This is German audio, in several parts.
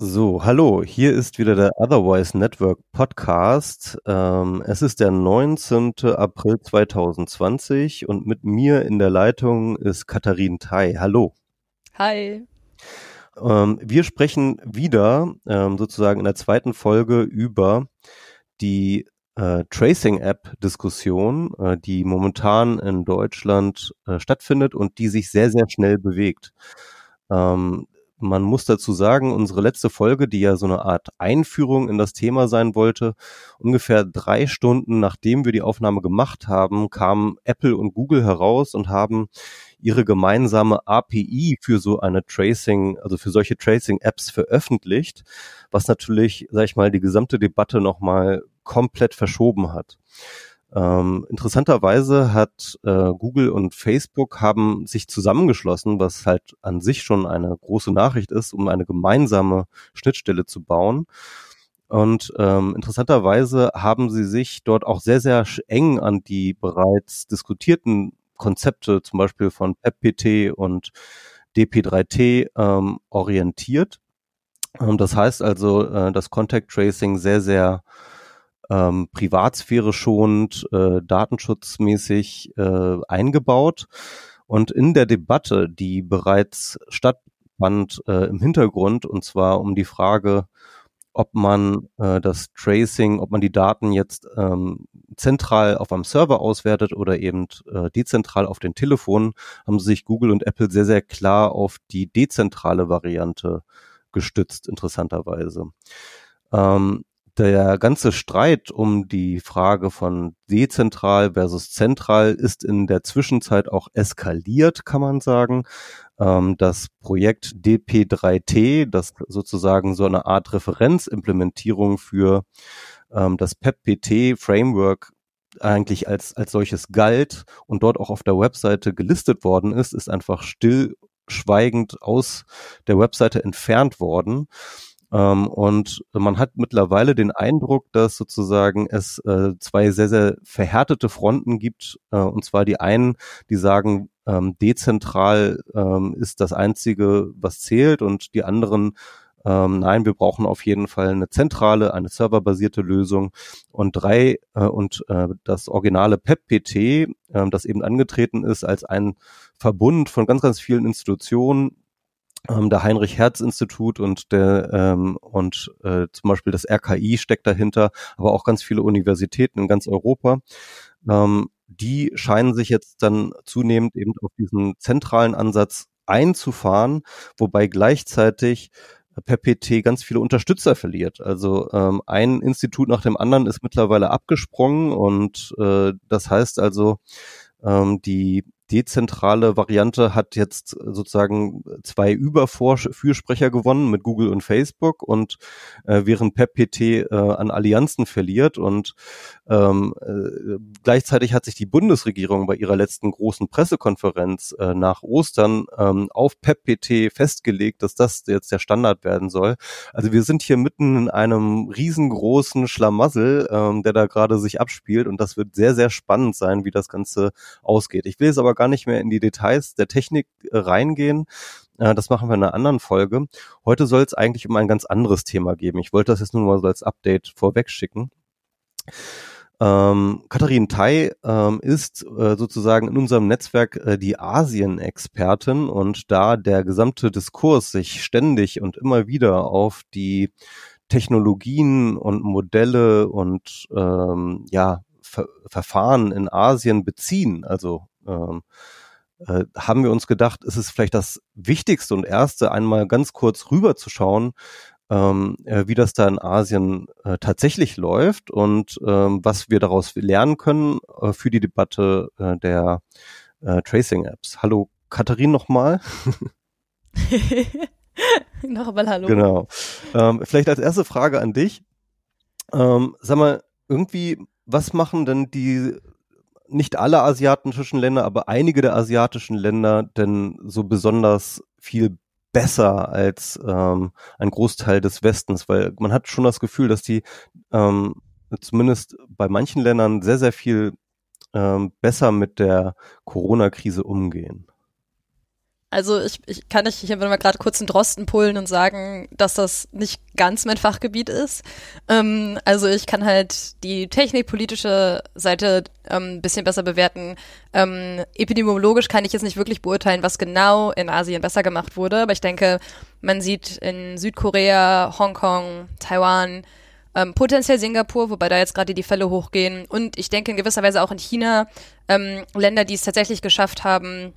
So, hallo, hier ist wieder der Otherwise Network Podcast. Ähm, es ist der 19. April 2020 und mit mir in der Leitung ist Katharin Tai. Hallo. Hi. Ähm, wir sprechen wieder ähm, sozusagen in der zweiten Folge über die äh, Tracing-App-Diskussion, äh, die momentan in Deutschland äh, stattfindet und die sich sehr, sehr schnell bewegt. Ähm, man muss dazu sagen, unsere letzte Folge, die ja so eine Art Einführung in das Thema sein wollte, ungefähr drei Stunden nachdem wir die Aufnahme gemacht haben, kamen Apple und Google heraus und haben ihre gemeinsame API für so eine Tracing, also für solche Tracing-Apps veröffentlicht, was natürlich, sag ich mal, die gesamte Debatte nochmal komplett verschoben hat. Ähm, interessanterweise hat äh, Google und Facebook haben sich zusammengeschlossen, was halt an sich schon eine große Nachricht ist, um eine gemeinsame Schnittstelle zu bauen. Und ähm, interessanterweise haben sie sich dort auch sehr, sehr eng an die bereits diskutierten Konzepte, zum Beispiel von PEPPT und DP3T, ähm, orientiert. Ähm, das heißt also, äh, das Contact Tracing sehr, sehr ähm, Privatsphäre schonend, äh, datenschutzmäßig äh, eingebaut. Und in der Debatte, die bereits stattfand äh, im Hintergrund, und zwar um die Frage, ob man äh, das Tracing, ob man die Daten jetzt ähm, zentral auf einem Server auswertet oder eben äh, dezentral auf den Telefonen, haben sich Google und Apple sehr, sehr klar auf die dezentrale Variante gestützt, interessanterweise. Ähm, der ganze Streit um die Frage von dezentral versus zentral ist in der Zwischenzeit auch eskaliert, kann man sagen. Ähm, das Projekt DP3T, das sozusagen so eine Art Referenzimplementierung für ähm, das PEPPT-Framework eigentlich als, als solches galt und dort auch auf der Webseite gelistet worden ist, ist einfach stillschweigend aus der Webseite entfernt worden. Ähm, und man hat mittlerweile den Eindruck, dass sozusagen es äh, zwei sehr, sehr verhärtete Fronten gibt. Äh, und zwar die einen, die sagen, ähm, dezentral ähm, ist das Einzige, was zählt und die anderen nein, wir brauchen auf jeden Fall eine zentrale, eine serverbasierte Lösung. Und drei, äh, und äh, das originale PEPPT, äh, das eben angetreten ist als ein Verbund von ganz, ganz vielen Institutionen, ähm, der Heinrich-Herz-Institut und der ähm, und äh, zum Beispiel das RKI steckt dahinter, aber auch ganz viele Universitäten in ganz Europa. Ähm, die scheinen sich jetzt dann zunehmend eben auf diesen zentralen Ansatz einzufahren, wobei gleichzeitig per PT ganz viele Unterstützer verliert. Also ähm, ein Institut nach dem anderen ist mittlerweile abgesprungen und äh, das heißt also, ähm, die dezentrale Variante hat jetzt sozusagen zwei Überfürsprecher gewonnen mit Google und Facebook und äh, während PEPPT äh, an Allianzen verliert und ähm, äh, gleichzeitig hat sich die Bundesregierung bei ihrer letzten großen Pressekonferenz äh, nach Ostern ähm, auf PEPPT festgelegt, dass das jetzt der Standard werden soll. Also wir sind hier mitten in einem riesengroßen Schlamassel, ähm, der da gerade sich abspielt und das wird sehr, sehr spannend sein, wie das Ganze ausgeht. Ich will jetzt aber gar nicht mehr in die Details der Technik äh, reingehen. Äh, das machen wir in einer anderen Folge. Heute soll es eigentlich um ein ganz anderes Thema geben. Ich wollte das jetzt nur mal so als Update vorweg schicken. Ähm, Katharin Tai ähm, ist äh, sozusagen in unserem Netzwerk äh, die Asien-Expertin und da der gesamte Diskurs sich ständig und immer wieder auf die Technologien und Modelle und ähm, ja Ver Verfahren in Asien beziehen, also ähm, äh, haben wir uns gedacht, ist es vielleicht das Wichtigste und Erste, einmal ganz kurz rüberzuschauen, ähm, äh, wie das da in Asien äh, tatsächlich läuft und ähm, was wir daraus lernen können äh, für die Debatte äh, der äh, Tracing-Apps. Hallo Katharin nochmal. nochmal hallo. Genau. Ähm, vielleicht als erste Frage an dich. Ähm, sag mal, irgendwie, was machen denn die nicht alle asiatischen Länder, aber einige der asiatischen Länder denn so besonders viel besser als ähm, ein Großteil des Westens, weil man hat schon das Gefühl, dass die ähm, zumindest bei manchen Ländern sehr, sehr viel ähm, besser mit der Corona-Krise umgehen. Also ich, ich kann nicht, ich habe mal gerade kurz einen Drosten pullen und sagen, dass das nicht ganz mein Fachgebiet ist. Ähm, also ich kann halt die technikpolitische Seite ähm, ein bisschen besser bewerten. Ähm, epidemiologisch kann ich jetzt nicht wirklich beurteilen, was genau in Asien besser gemacht wurde, aber ich denke, man sieht in Südkorea, Hongkong, Taiwan, ähm, potenziell Singapur, wobei da jetzt gerade die Fälle hochgehen und ich denke in gewisser Weise auch in China, ähm, Länder, die es tatsächlich geschafft haben,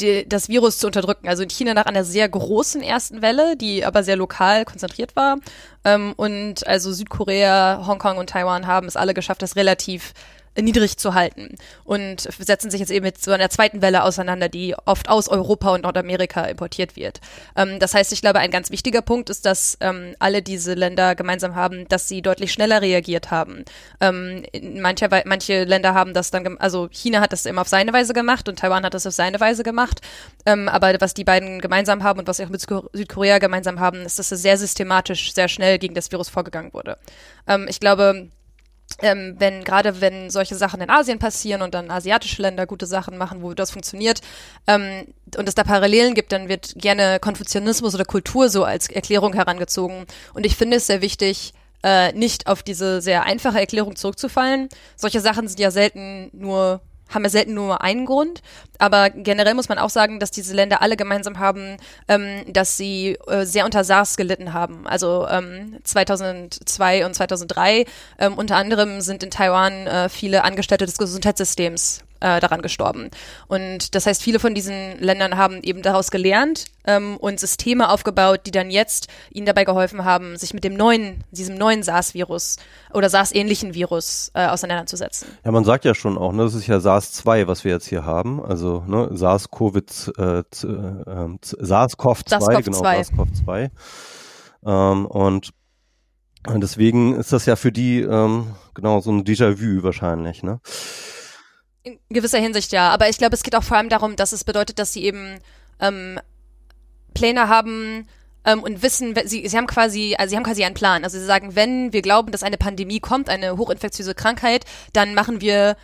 die, das Virus zu unterdrücken. Also in China nach einer sehr großen ersten Welle, die aber sehr lokal konzentriert war. Ähm, und also Südkorea, Hongkong und Taiwan haben es alle geschafft, das relativ niedrig zu halten und setzen sich jetzt eben mit so einer zweiten Welle auseinander, die oft aus Europa und Nordamerika importiert wird. Ähm, das heißt, ich glaube, ein ganz wichtiger Punkt ist, dass ähm, alle diese Länder gemeinsam haben, dass sie deutlich schneller reagiert haben. Ähm, manche, manche Länder haben das dann, also China hat das immer auf seine Weise gemacht und Taiwan hat das auf seine Weise gemacht. Ähm, aber was die beiden gemeinsam haben und was sie auch mit Südkorea gemeinsam haben, ist, dass es sehr systematisch, sehr schnell gegen das Virus vorgegangen wurde. Ähm, ich glaube, ähm, wenn gerade wenn solche Sachen in Asien passieren und dann asiatische Länder gute Sachen machen, wo das funktioniert ähm, und es da Parallelen gibt, dann wird gerne Konfuzianismus oder Kultur so als Erklärung herangezogen. Und ich finde es sehr wichtig, äh, nicht auf diese sehr einfache Erklärung zurückzufallen. Solche Sachen sind ja selten nur haben ja selten nur einen Grund. Aber generell muss man auch sagen, dass diese Länder alle gemeinsam haben, ähm, dass sie äh, sehr unter SARS gelitten haben. Also ähm, 2002 und 2003 ähm, unter anderem sind in Taiwan äh, viele Angestellte des Gesundheitssystems äh, daran gestorben. Und das heißt, viele von diesen Ländern haben eben daraus gelernt ähm, und Systeme aufgebaut, die dann jetzt ihnen dabei geholfen haben, sich mit dem neuen, diesem neuen SARS-Virus oder SARS-ähnlichen Virus äh, auseinanderzusetzen. Ja, man sagt ja schon auch, ne, das ist ja SARS-2, was wir jetzt hier haben. Also ne, SARS-CoV, äh, äh, SARS-CoV-2, SARS genau, SARS-CoV-2. Ähm, und deswegen ist das ja für die ähm, genau so ein Déjà-vu wahrscheinlich, ne? In gewisser Hinsicht ja, aber ich glaube, es geht auch vor allem darum, dass es bedeutet, dass sie eben ähm, Pläne haben ähm, und wissen, sie, sie haben quasi, also sie haben quasi einen Plan. Also sie sagen, wenn wir glauben, dass eine Pandemie kommt, eine hochinfektiöse Krankheit, dann machen wir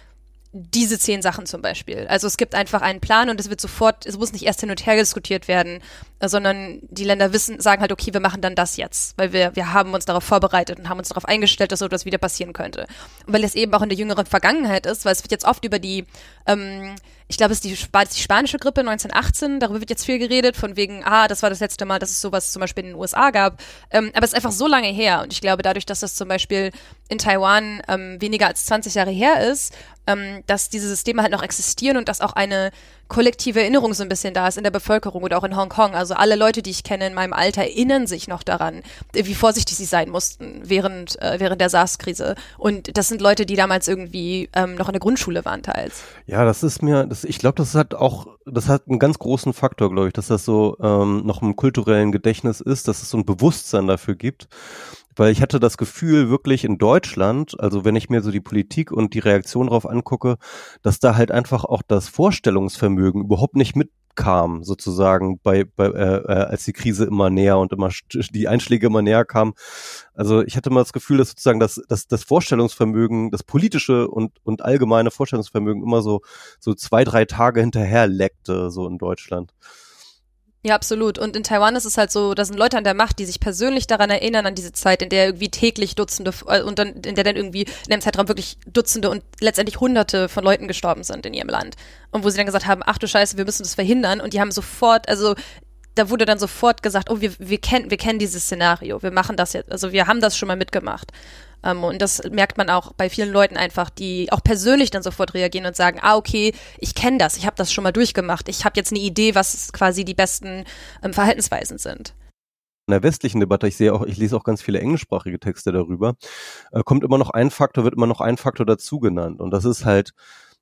diese zehn Sachen zum Beispiel. Also es gibt einfach einen Plan und es wird sofort, es muss nicht erst hin und her diskutiert werden, sondern die Länder wissen, sagen halt, okay, wir machen dann das jetzt, weil wir, wir haben uns darauf vorbereitet und haben uns darauf eingestellt, dass so etwas wieder passieren könnte. Und weil es eben auch in der jüngeren Vergangenheit ist, weil es wird jetzt oft über die ähm, ich glaube, es ist die, die, spanische Grippe 1918, darüber wird jetzt viel geredet, von wegen, ah, das war das letzte Mal, dass es sowas zum Beispiel in den USA gab. Ähm, aber es ist einfach so lange her. Und ich glaube, dadurch, dass das zum Beispiel in Taiwan ähm, weniger als 20 Jahre her ist, ähm, dass diese Systeme halt noch existieren und dass auch eine kollektive Erinnerung so ein bisschen da ist in der Bevölkerung oder auch in Hongkong. Also alle Leute, die ich kenne in meinem Alter, erinnern sich noch daran, wie vorsichtig sie sein mussten während, äh, während der SARS-Krise. Und das sind Leute, die damals irgendwie ähm, noch in der Grundschule waren teils. Ja, das ist mir, das, ich glaube, das hat auch, das hat einen ganz großen Faktor, glaube ich, dass das so ähm, noch im kulturellen Gedächtnis ist, dass es so ein Bewusstsein dafür gibt weil ich hatte das Gefühl wirklich in Deutschland, also wenn ich mir so die Politik und die Reaktion darauf angucke, dass da halt einfach auch das Vorstellungsvermögen überhaupt nicht mitkam, sozusagen bei, bei äh, äh, als die Krise immer näher und immer die Einschläge immer näher kamen. Also ich hatte mal das Gefühl, dass sozusagen das, das, das Vorstellungsvermögen, das politische und, und allgemeine Vorstellungsvermögen immer so, so zwei, drei Tage hinterher leckte, so in Deutschland. Ja, absolut. Und in Taiwan ist es halt so, da sind Leute an der Macht, die sich persönlich daran erinnern, an diese Zeit, in der irgendwie täglich Dutzende äh, und dann, in der dann irgendwie in dem Zeitraum wirklich Dutzende und letztendlich Hunderte von Leuten gestorben sind in ihrem Land. Und wo sie dann gesagt haben, ach du Scheiße, wir müssen das verhindern. Und die haben sofort, also da wurde dann sofort gesagt, oh, wir, wir kennen, wir kennen dieses Szenario, wir machen das jetzt, also wir haben das schon mal mitgemacht. Ähm, und das merkt man auch bei vielen Leuten einfach, die auch persönlich dann sofort reagieren und sagen, ah, okay, ich kenne das, ich habe das schon mal durchgemacht, ich habe jetzt eine Idee, was quasi die besten ähm, Verhaltensweisen sind in der westlichen Debatte, ich sehe auch, ich lese auch ganz viele englischsprachige Texte darüber, äh, kommt immer noch ein Faktor, wird immer noch ein Faktor dazu genannt. Und das ist halt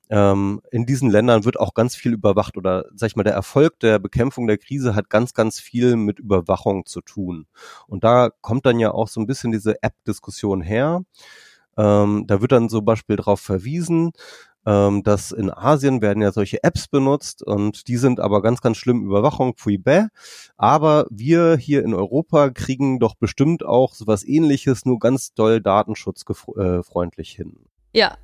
ähm, in diesen Ländern wird auch ganz viel überwacht oder sag ich mal, der Erfolg der Bekämpfung der Krise hat ganz, ganz viel mit Überwachung zu tun. Und da kommt dann ja auch so ein bisschen diese App-Diskussion her. Ähm, da wird dann zum Beispiel darauf verwiesen, ähm, dass in Asien werden ja solche Apps benutzt und die sind aber ganz, ganz schlimm Überwachung, pfui bäh. Aber wir hier in Europa kriegen doch bestimmt auch sowas ähnliches, nur ganz doll datenschutzfreundlich hin. Ja,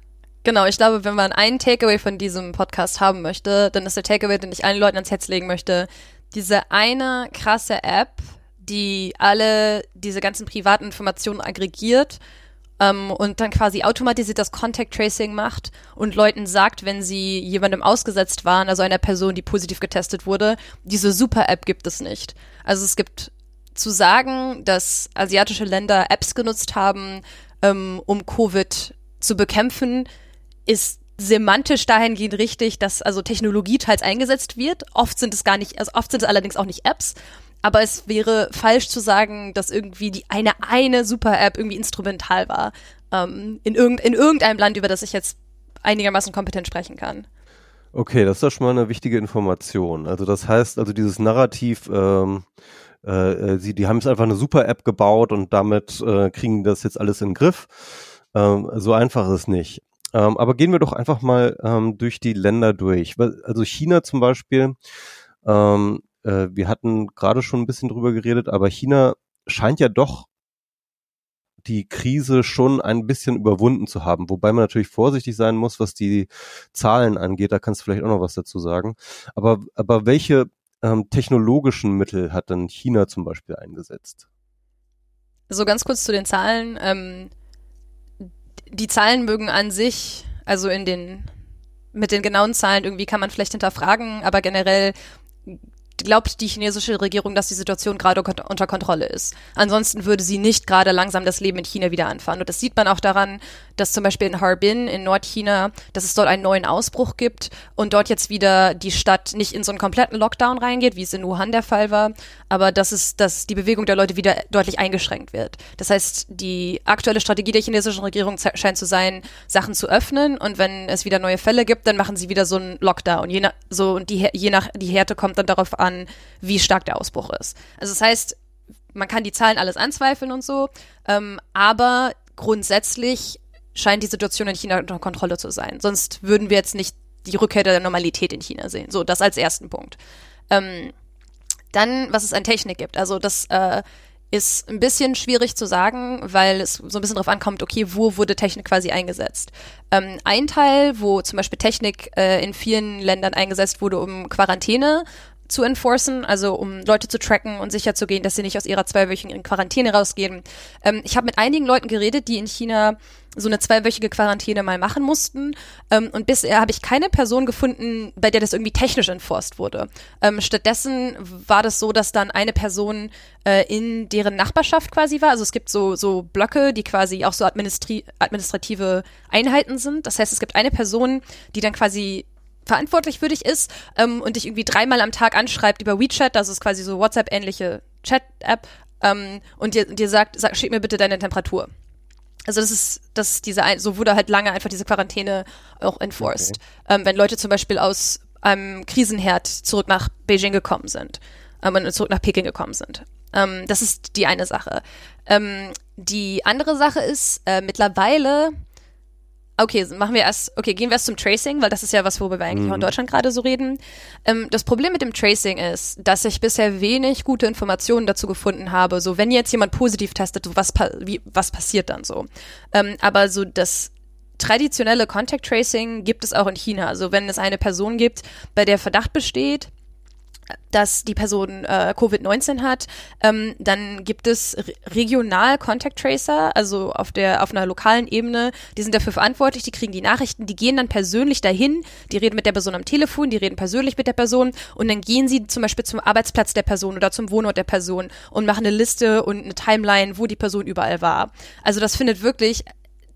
Genau, ich glaube, wenn man einen Takeaway von diesem Podcast haben möchte, dann ist der Takeaway, den ich allen Leuten ans Herz legen möchte, diese eine krasse App, die alle diese ganzen privaten Informationen aggregiert ähm, und dann quasi automatisiert das Contact Tracing macht und Leuten sagt, wenn sie jemandem ausgesetzt waren, also einer Person, die positiv getestet wurde, diese Super-App gibt es nicht. Also es gibt zu sagen, dass asiatische Länder Apps genutzt haben, ähm, um Covid zu bekämpfen, ist semantisch dahingehend richtig, dass also Technologie teils eingesetzt wird. Oft sind es gar nicht, also oft sind es allerdings auch nicht Apps. Aber es wäre falsch zu sagen, dass irgendwie die eine eine Super-App irgendwie instrumental war ähm, in, irgend, in irgendeinem Land, über das ich jetzt einigermaßen kompetent sprechen kann. Okay, das ist doch schon mal eine wichtige Information. Also das heißt, also dieses Narrativ, ähm, äh, äh sie, die haben jetzt einfach eine Super-App gebaut und damit äh, kriegen das jetzt alles in den Griff. Ähm, so einfach ist es nicht. Ähm, aber gehen wir doch einfach mal ähm, durch die Länder durch. Also China zum Beispiel, ähm, äh, wir hatten gerade schon ein bisschen drüber geredet, aber China scheint ja doch die Krise schon ein bisschen überwunden zu haben, wobei man natürlich vorsichtig sein muss, was die Zahlen angeht. Da kannst du vielleicht auch noch was dazu sagen. Aber, aber welche ähm, technologischen Mittel hat denn China zum Beispiel eingesetzt? So ganz kurz zu den Zahlen. Ähm, die Zahlen mögen an sich, also in den mit den genauen Zahlen irgendwie kann man vielleicht hinterfragen, aber generell glaubt die chinesische Regierung, dass die Situation gerade unter Kontrolle ist. Ansonsten würde sie nicht gerade langsam das Leben in China wieder anfahren. Und das sieht man auch daran, dass zum Beispiel in Harbin in Nordchina, dass es dort einen neuen Ausbruch gibt und dort jetzt wieder die Stadt nicht in so einen kompletten Lockdown reingeht, wie es in Wuhan der Fall war, aber dass es, dass die Bewegung der Leute wieder deutlich eingeschränkt wird. Das heißt, die aktuelle Strategie der chinesischen Regierung scheint zu sein, Sachen zu öffnen und wenn es wieder neue Fälle gibt, dann machen sie wieder so einen Lockdown. Je nach, so, und die, je nach, die Härte kommt dann darauf an, wie stark der Ausbruch ist. Also das heißt, man kann die Zahlen alles anzweifeln und so, ähm, aber grundsätzlich scheint die Situation in China unter Kontrolle zu sein. Sonst würden wir jetzt nicht die Rückkehr der Normalität in China sehen. So, das als ersten Punkt. Ähm, dann, was es an Technik gibt. Also das äh, ist ein bisschen schwierig zu sagen, weil es so ein bisschen darauf ankommt, okay, wo wurde Technik quasi eingesetzt. Ähm, ein Teil, wo zum Beispiel Technik äh, in vielen Ländern eingesetzt wurde, um Quarantäne zu enforcen, also um Leute zu tracken und sicher zu gehen, dass sie nicht aus ihrer zweiwöchigen Quarantäne rausgehen. Ähm, ich habe mit einigen Leuten geredet, die in China so eine zweiwöchige Quarantäne mal machen mussten. Ähm, und bisher habe ich keine Person gefunden, bei der das irgendwie technisch enforced wurde. Ähm, stattdessen war das so, dass dann eine Person äh, in deren Nachbarschaft quasi war. Also es gibt so, so Blöcke, die quasi auch so administri administrative Einheiten sind. Das heißt, es gibt eine Person, die dann quasi verantwortlich für dich ist ähm, und dich irgendwie dreimal am Tag anschreibt über WeChat, das ist quasi so WhatsApp-ähnliche Chat-App, ähm, und dir, dir sagt, sag, schick mir bitte deine Temperatur. Also das ist, das ist diese, so wurde halt lange einfach diese Quarantäne auch enforced. Okay. Ähm, wenn Leute zum Beispiel aus einem Krisenherd zurück nach Beijing gekommen sind ähm, und zurück nach Peking gekommen sind. Ähm, das ist die eine Sache. Ähm, die andere Sache ist, äh, mittlerweile Okay, machen wir erst, okay, gehen wir erst zum Tracing, weil das ist ja was, worüber wir eigentlich mhm. auch in mhm. Deutschland gerade so reden. Ähm, das Problem mit dem Tracing ist, dass ich bisher wenig gute Informationen dazu gefunden habe. So, wenn jetzt jemand positiv testet, was, wie, was passiert dann so? Ähm, aber so das traditionelle Contact Tracing gibt es auch in China. Also wenn es eine Person gibt, bei der Verdacht besteht, dass die Person äh, Covid-19 hat, ähm, dann gibt es regional Contact Tracer, also auf der auf einer lokalen Ebene, die sind dafür verantwortlich, die kriegen die Nachrichten, die gehen dann persönlich dahin, die reden mit der Person am Telefon, die reden persönlich mit der Person und dann gehen sie zum Beispiel zum Arbeitsplatz der Person oder zum Wohnort der Person und machen eine Liste und eine Timeline, wo die Person überall war. Also das findet wirklich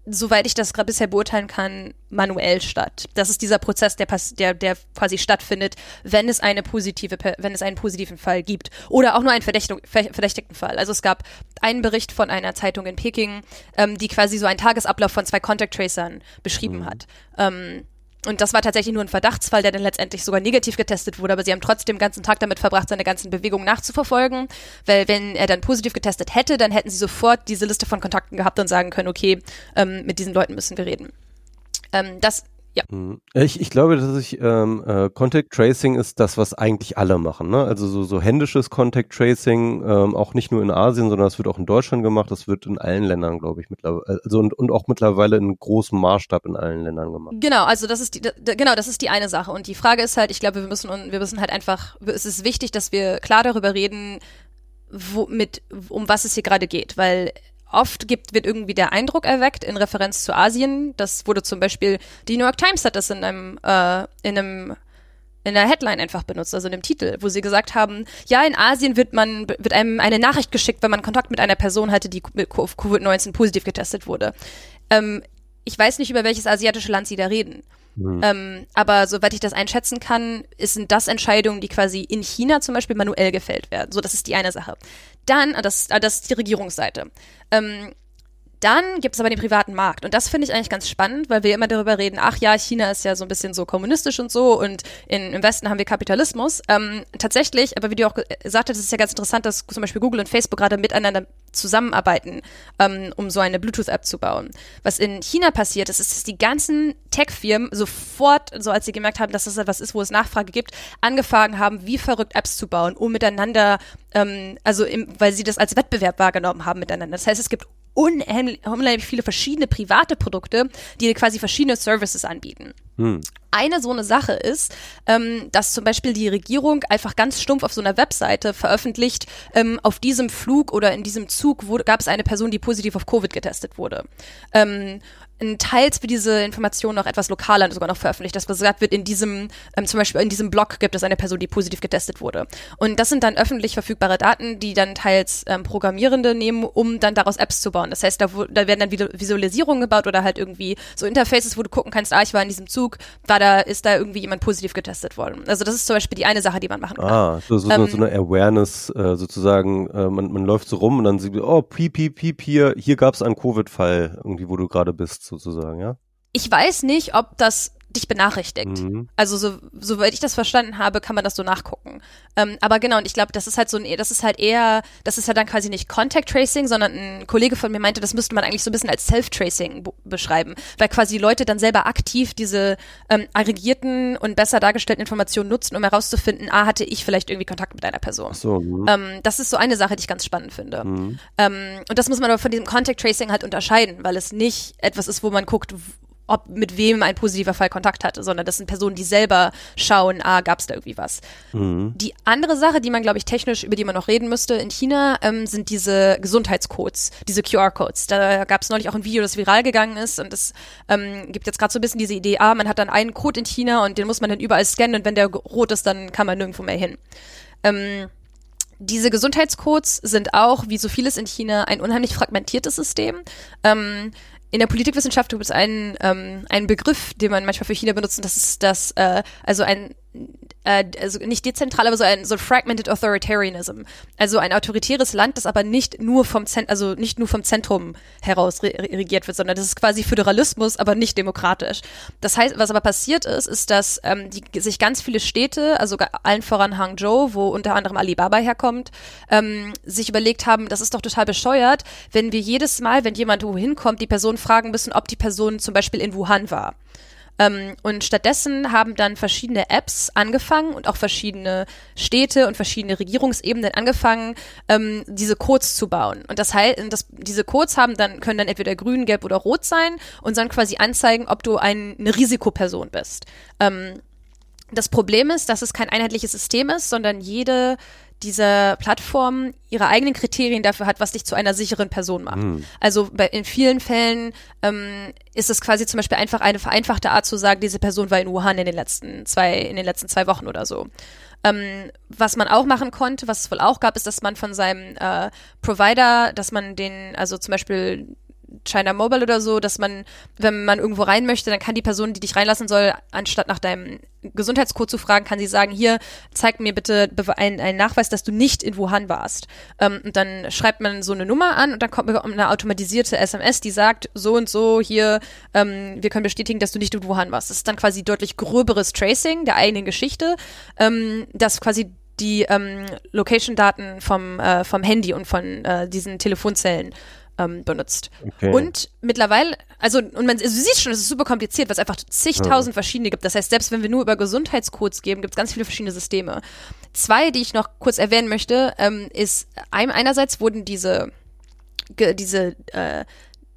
soweit ich das gerade bisher beurteilen kann, manuell statt. Das ist dieser Prozess, der, der, der quasi stattfindet, wenn es eine positive, wenn es einen positiven Fall gibt. Oder auch nur einen verdächtigten Fall. Also es gab einen Bericht von einer Zeitung in Peking, ähm, die quasi so einen Tagesablauf von zwei Contact Tracern beschrieben mhm. hat. Ähm, und das war tatsächlich nur ein Verdachtsfall, der dann letztendlich sogar negativ getestet wurde, aber sie haben trotzdem den ganzen Tag damit verbracht, seine ganzen Bewegungen nachzuverfolgen, weil wenn er dann positiv getestet hätte, dann hätten sie sofort diese Liste von Kontakten gehabt und sagen können, okay, ähm, mit diesen Leuten müssen wir reden. Ähm, das Ja. Mhm. Ich, ich glaube, dass ich ähm, äh, Contact Tracing ist das, was eigentlich alle machen. Ne? Also so, so händisches Contact Tracing, ähm, auch nicht nur in Asien, sondern das wird auch in Deutschland gemacht. Das wird in allen Ländern, glaube ich, mittlerweile, also und, und auch mittlerweile in großem Maßstab in allen Ländern gemacht. Genau, also das ist die, genau, das ist die eine Sache. Und die Frage ist halt, ich glaube, wir müssen wir müssen halt einfach, es ist wichtig, dass wir klar darüber reden, wo, mit, um was es hier gerade geht, weil oft gibt, wird irgendwie der Eindruck erweckt in Referenz zu Asien. Das wurde zum Beispiel, die New York Times hat das in einem, äh, in einem in der Headline einfach benutzt, also in dem Titel, wo sie gesagt haben, ja, in Asien wird man, wird einem eine Nachricht geschickt, wenn man Kontakt mit einer Person hatte, die mit Covid-19 positiv getestet wurde. Ähm, ich weiß nicht, über welches asiatische Land sie da reden. Mhm. Ähm, aber soweit ich das einschätzen kann, sind das Entscheidungen, die quasi in China zum Beispiel manuell gefällt werden. So, das ist die eine Sache. Dann, ah, das, ah, das ist die Regierungsseite. Ähm, dann gibt es aber den privaten Markt. Und das finde ich eigentlich ganz spannend, weil wir immer darüber reden, ach ja, China ist ja so ein bisschen so kommunistisch und so und in, im Westen haben wir Kapitalismus. Ähm, tatsächlich, aber wie du auch gesagt hast, ist es ja ganz interessant, dass zum Beispiel Google und Facebook gerade miteinander zusammenarbeiten, ähm, um so eine Bluetooth-App zu bauen. Was in China passiert ist, ist, dass die ganzen Tech-Firmen sofort, so als sie gemerkt haben, dass das etwas ist, wo es Nachfrage gibt, angefangen haben, wie verrückt Apps zu bauen, um miteinander, ähm, also im, weil sie das als Wettbewerb wahrgenommen haben miteinander. Das heißt, es gibt unheimlich viele verschiedene private Produkte, die quasi verschiedene Services anbieten. Hm. Eine so eine Sache ist, ähm, dass zum Beispiel die Regierung einfach ganz stumpf auf so einer Webseite veröffentlicht, ähm, auf diesem Flug oder in diesem Zug wurde, gab es eine Person, die positiv auf Covid getestet wurde. Ähm, teils wird diese Information noch etwas lokaler sogar noch veröffentlicht, dass gesagt wird, in diesem, ähm, zum Beispiel in diesem Blog gibt es eine Person, die positiv getestet wurde. Und das sind dann öffentlich verfügbare Daten, die dann teils ähm, Programmierende nehmen, um dann daraus Apps zu bauen. Das heißt, da, da werden dann Visualisierungen gebaut oder halt irgendwie so Interfaces, wo du gucken kannst, ah, ich war in diesem Zug, war da, ist da irgendwie jemand positiv getestet worden. Also das ist zum Beispiel die eine Sache, die man machen kann. Ah, so, so, ähm, so eine Awareness äh, sozusagen, äh, man, man läuft so rum und dann sieht, oh, piep, piep, piep, hier, hier gab es einen Covid-Fall, irgendwie, wo du gerade bist sozusagen, ja? Ich weiß nicht, ob das dich benachrichtigt. Mhm. Also so, soweit ich das verstanden habe, kann man das so nachgucken. Ähm, aber genau, und ich glaube, das ist halt so ein, das ist halt eher, das ist halt dann quasi nicht Contact Tracing, sondern ein Kollege von mir meinte, das müsste man eigentlich so ein bisschen als Self-Tracing beschreiben, weil quasi Leute dann selber aktiv diese ähm, aggregierten und besser dargestellten Informationen nutzen, um herauszufinden, ah, hatte ich vielleicht irgendwie Kontakt mit einer Person. Ach so, mhm. ähm, das ist so eine Sache, die ich ganz spannend finde. Mhm. Ähm, und das muss man aber von diesem Contact Tracing halt unterscheiden, weil es nicht etwas ist, wo man guckt, ob mit wem ein positiver Fall Kontakt hatte, sondern das sind Personen, die selber schauen, ah, gab es da irgendwie was. Mhm. Die andere Sache, die man, glaube ich, technisch, über die man noch reden müsste in China, ähm, sind diese Gesundheitscodes, diese QR-Codes. Da gab es neulich auch ein Video, das viral gegangen ist und es ähm, gibt jetzt gerade so ein bisschen diese Idee, ah, man hat dann einen Code in China und den muss man dann überall scannen und wenn der rot ist, dann kann man nirgendwo mehr hin. Ähm, diese Gesundheitscodes sind auch, wie so vieles in China, ein unheimlich fragmentiertes System. Ähm, in der Politikwissenschaft gibt es einen, ähm, einen Begriff, den man manchmal für China benutzt, und das ist das, äh, also ein äh, also nicht dezentral, aber so ein so fragmented authoritarianism. Also ein autoritäres Land, das aber nicht nur vom Zent also nicht nur vom Zentrum heraus re regiert wird, sondern das ist quasi Föderalismus, aber nicht demokratisch. Das heißt, was aber passiert ist, ist, dass ähm, die, sich ganz viele Städte, also allen voran Hangzhou, wo unter anderem Alibaba herkommt, ähm, sich überlegt haben, das ist doch total bescheuert, wenn wir jedes Mal, wenn jemand wohin kommt, die Person fragen müssen, ob die Person zum Beispiel in Wuhan war. Ähm, und stattdessen haben dann verschiedene Apps angefangen und auch verschiedene Städte und verschiedene Regierungsebenen angefangen, ähm, diese Codes zu bauen. Und das heißt, das, diese Codes haben dann, können dann entweder grün, gelb oder rot sein und dann quasi anzeigen, ob du ein, eine Risikoperson bist. Ähm, das Problem ist, dass es kein einheitliches System ist, sondern jede diese Plattform ihre eigenen Kriterien dafür hat, was dich zu einer sicheren Person macht. Mhm. Also bei, in vielen Fällen ähm, ist es quasi zum Beispiel einfach eine vereinfachte Art zu sagen, diese Person war in Wuhan in den letzten zwei, in den letzten zwei Wochen oder so. Ähm, was man auch machen konnte, was es wohl auch gab, ist, dass man von seinem äh, Provider, dass man den, also zum Beispiel China Mobile oder so, dass man, wenn man irgendwo rein möchte, dann kann die Person, die dich reinlassen soll, anstatt nach deinem Gesundheitscode zu fragen, kann sie sagen, hier, zeig mir bitte einen, Nachweis, dass du nicht in Wuhan warst. Ähm, und dann schreibt man so eine Nummer an und dann kommt eine automatisierte SMS, die sagt, so und so, hier, ähm, wir können bestätigen, dass du nicht in Wuhan warst. Das ist dann quasi deutlich gröberes Tracing der eigenen Geschichte, ähm, das quasi die ähm, Location-Daten vom, äh, vom Handy und von äh, diesen Telefonzellen ähm, benutzt. Okay. Und mittlerweile, also, und man, also du siehst schon, es ist super kompliziert, weil es einfach zigtausend ja. verschiedene gibt. Das heißt, selbst wenn wir nur über Gesundheitscodes geben, gibt es ganz viele verschiedene Systeme. Zwei, die ich noch kurz erwähnen möchte, ähm, ist ein, einerseits wurden diese diese äh,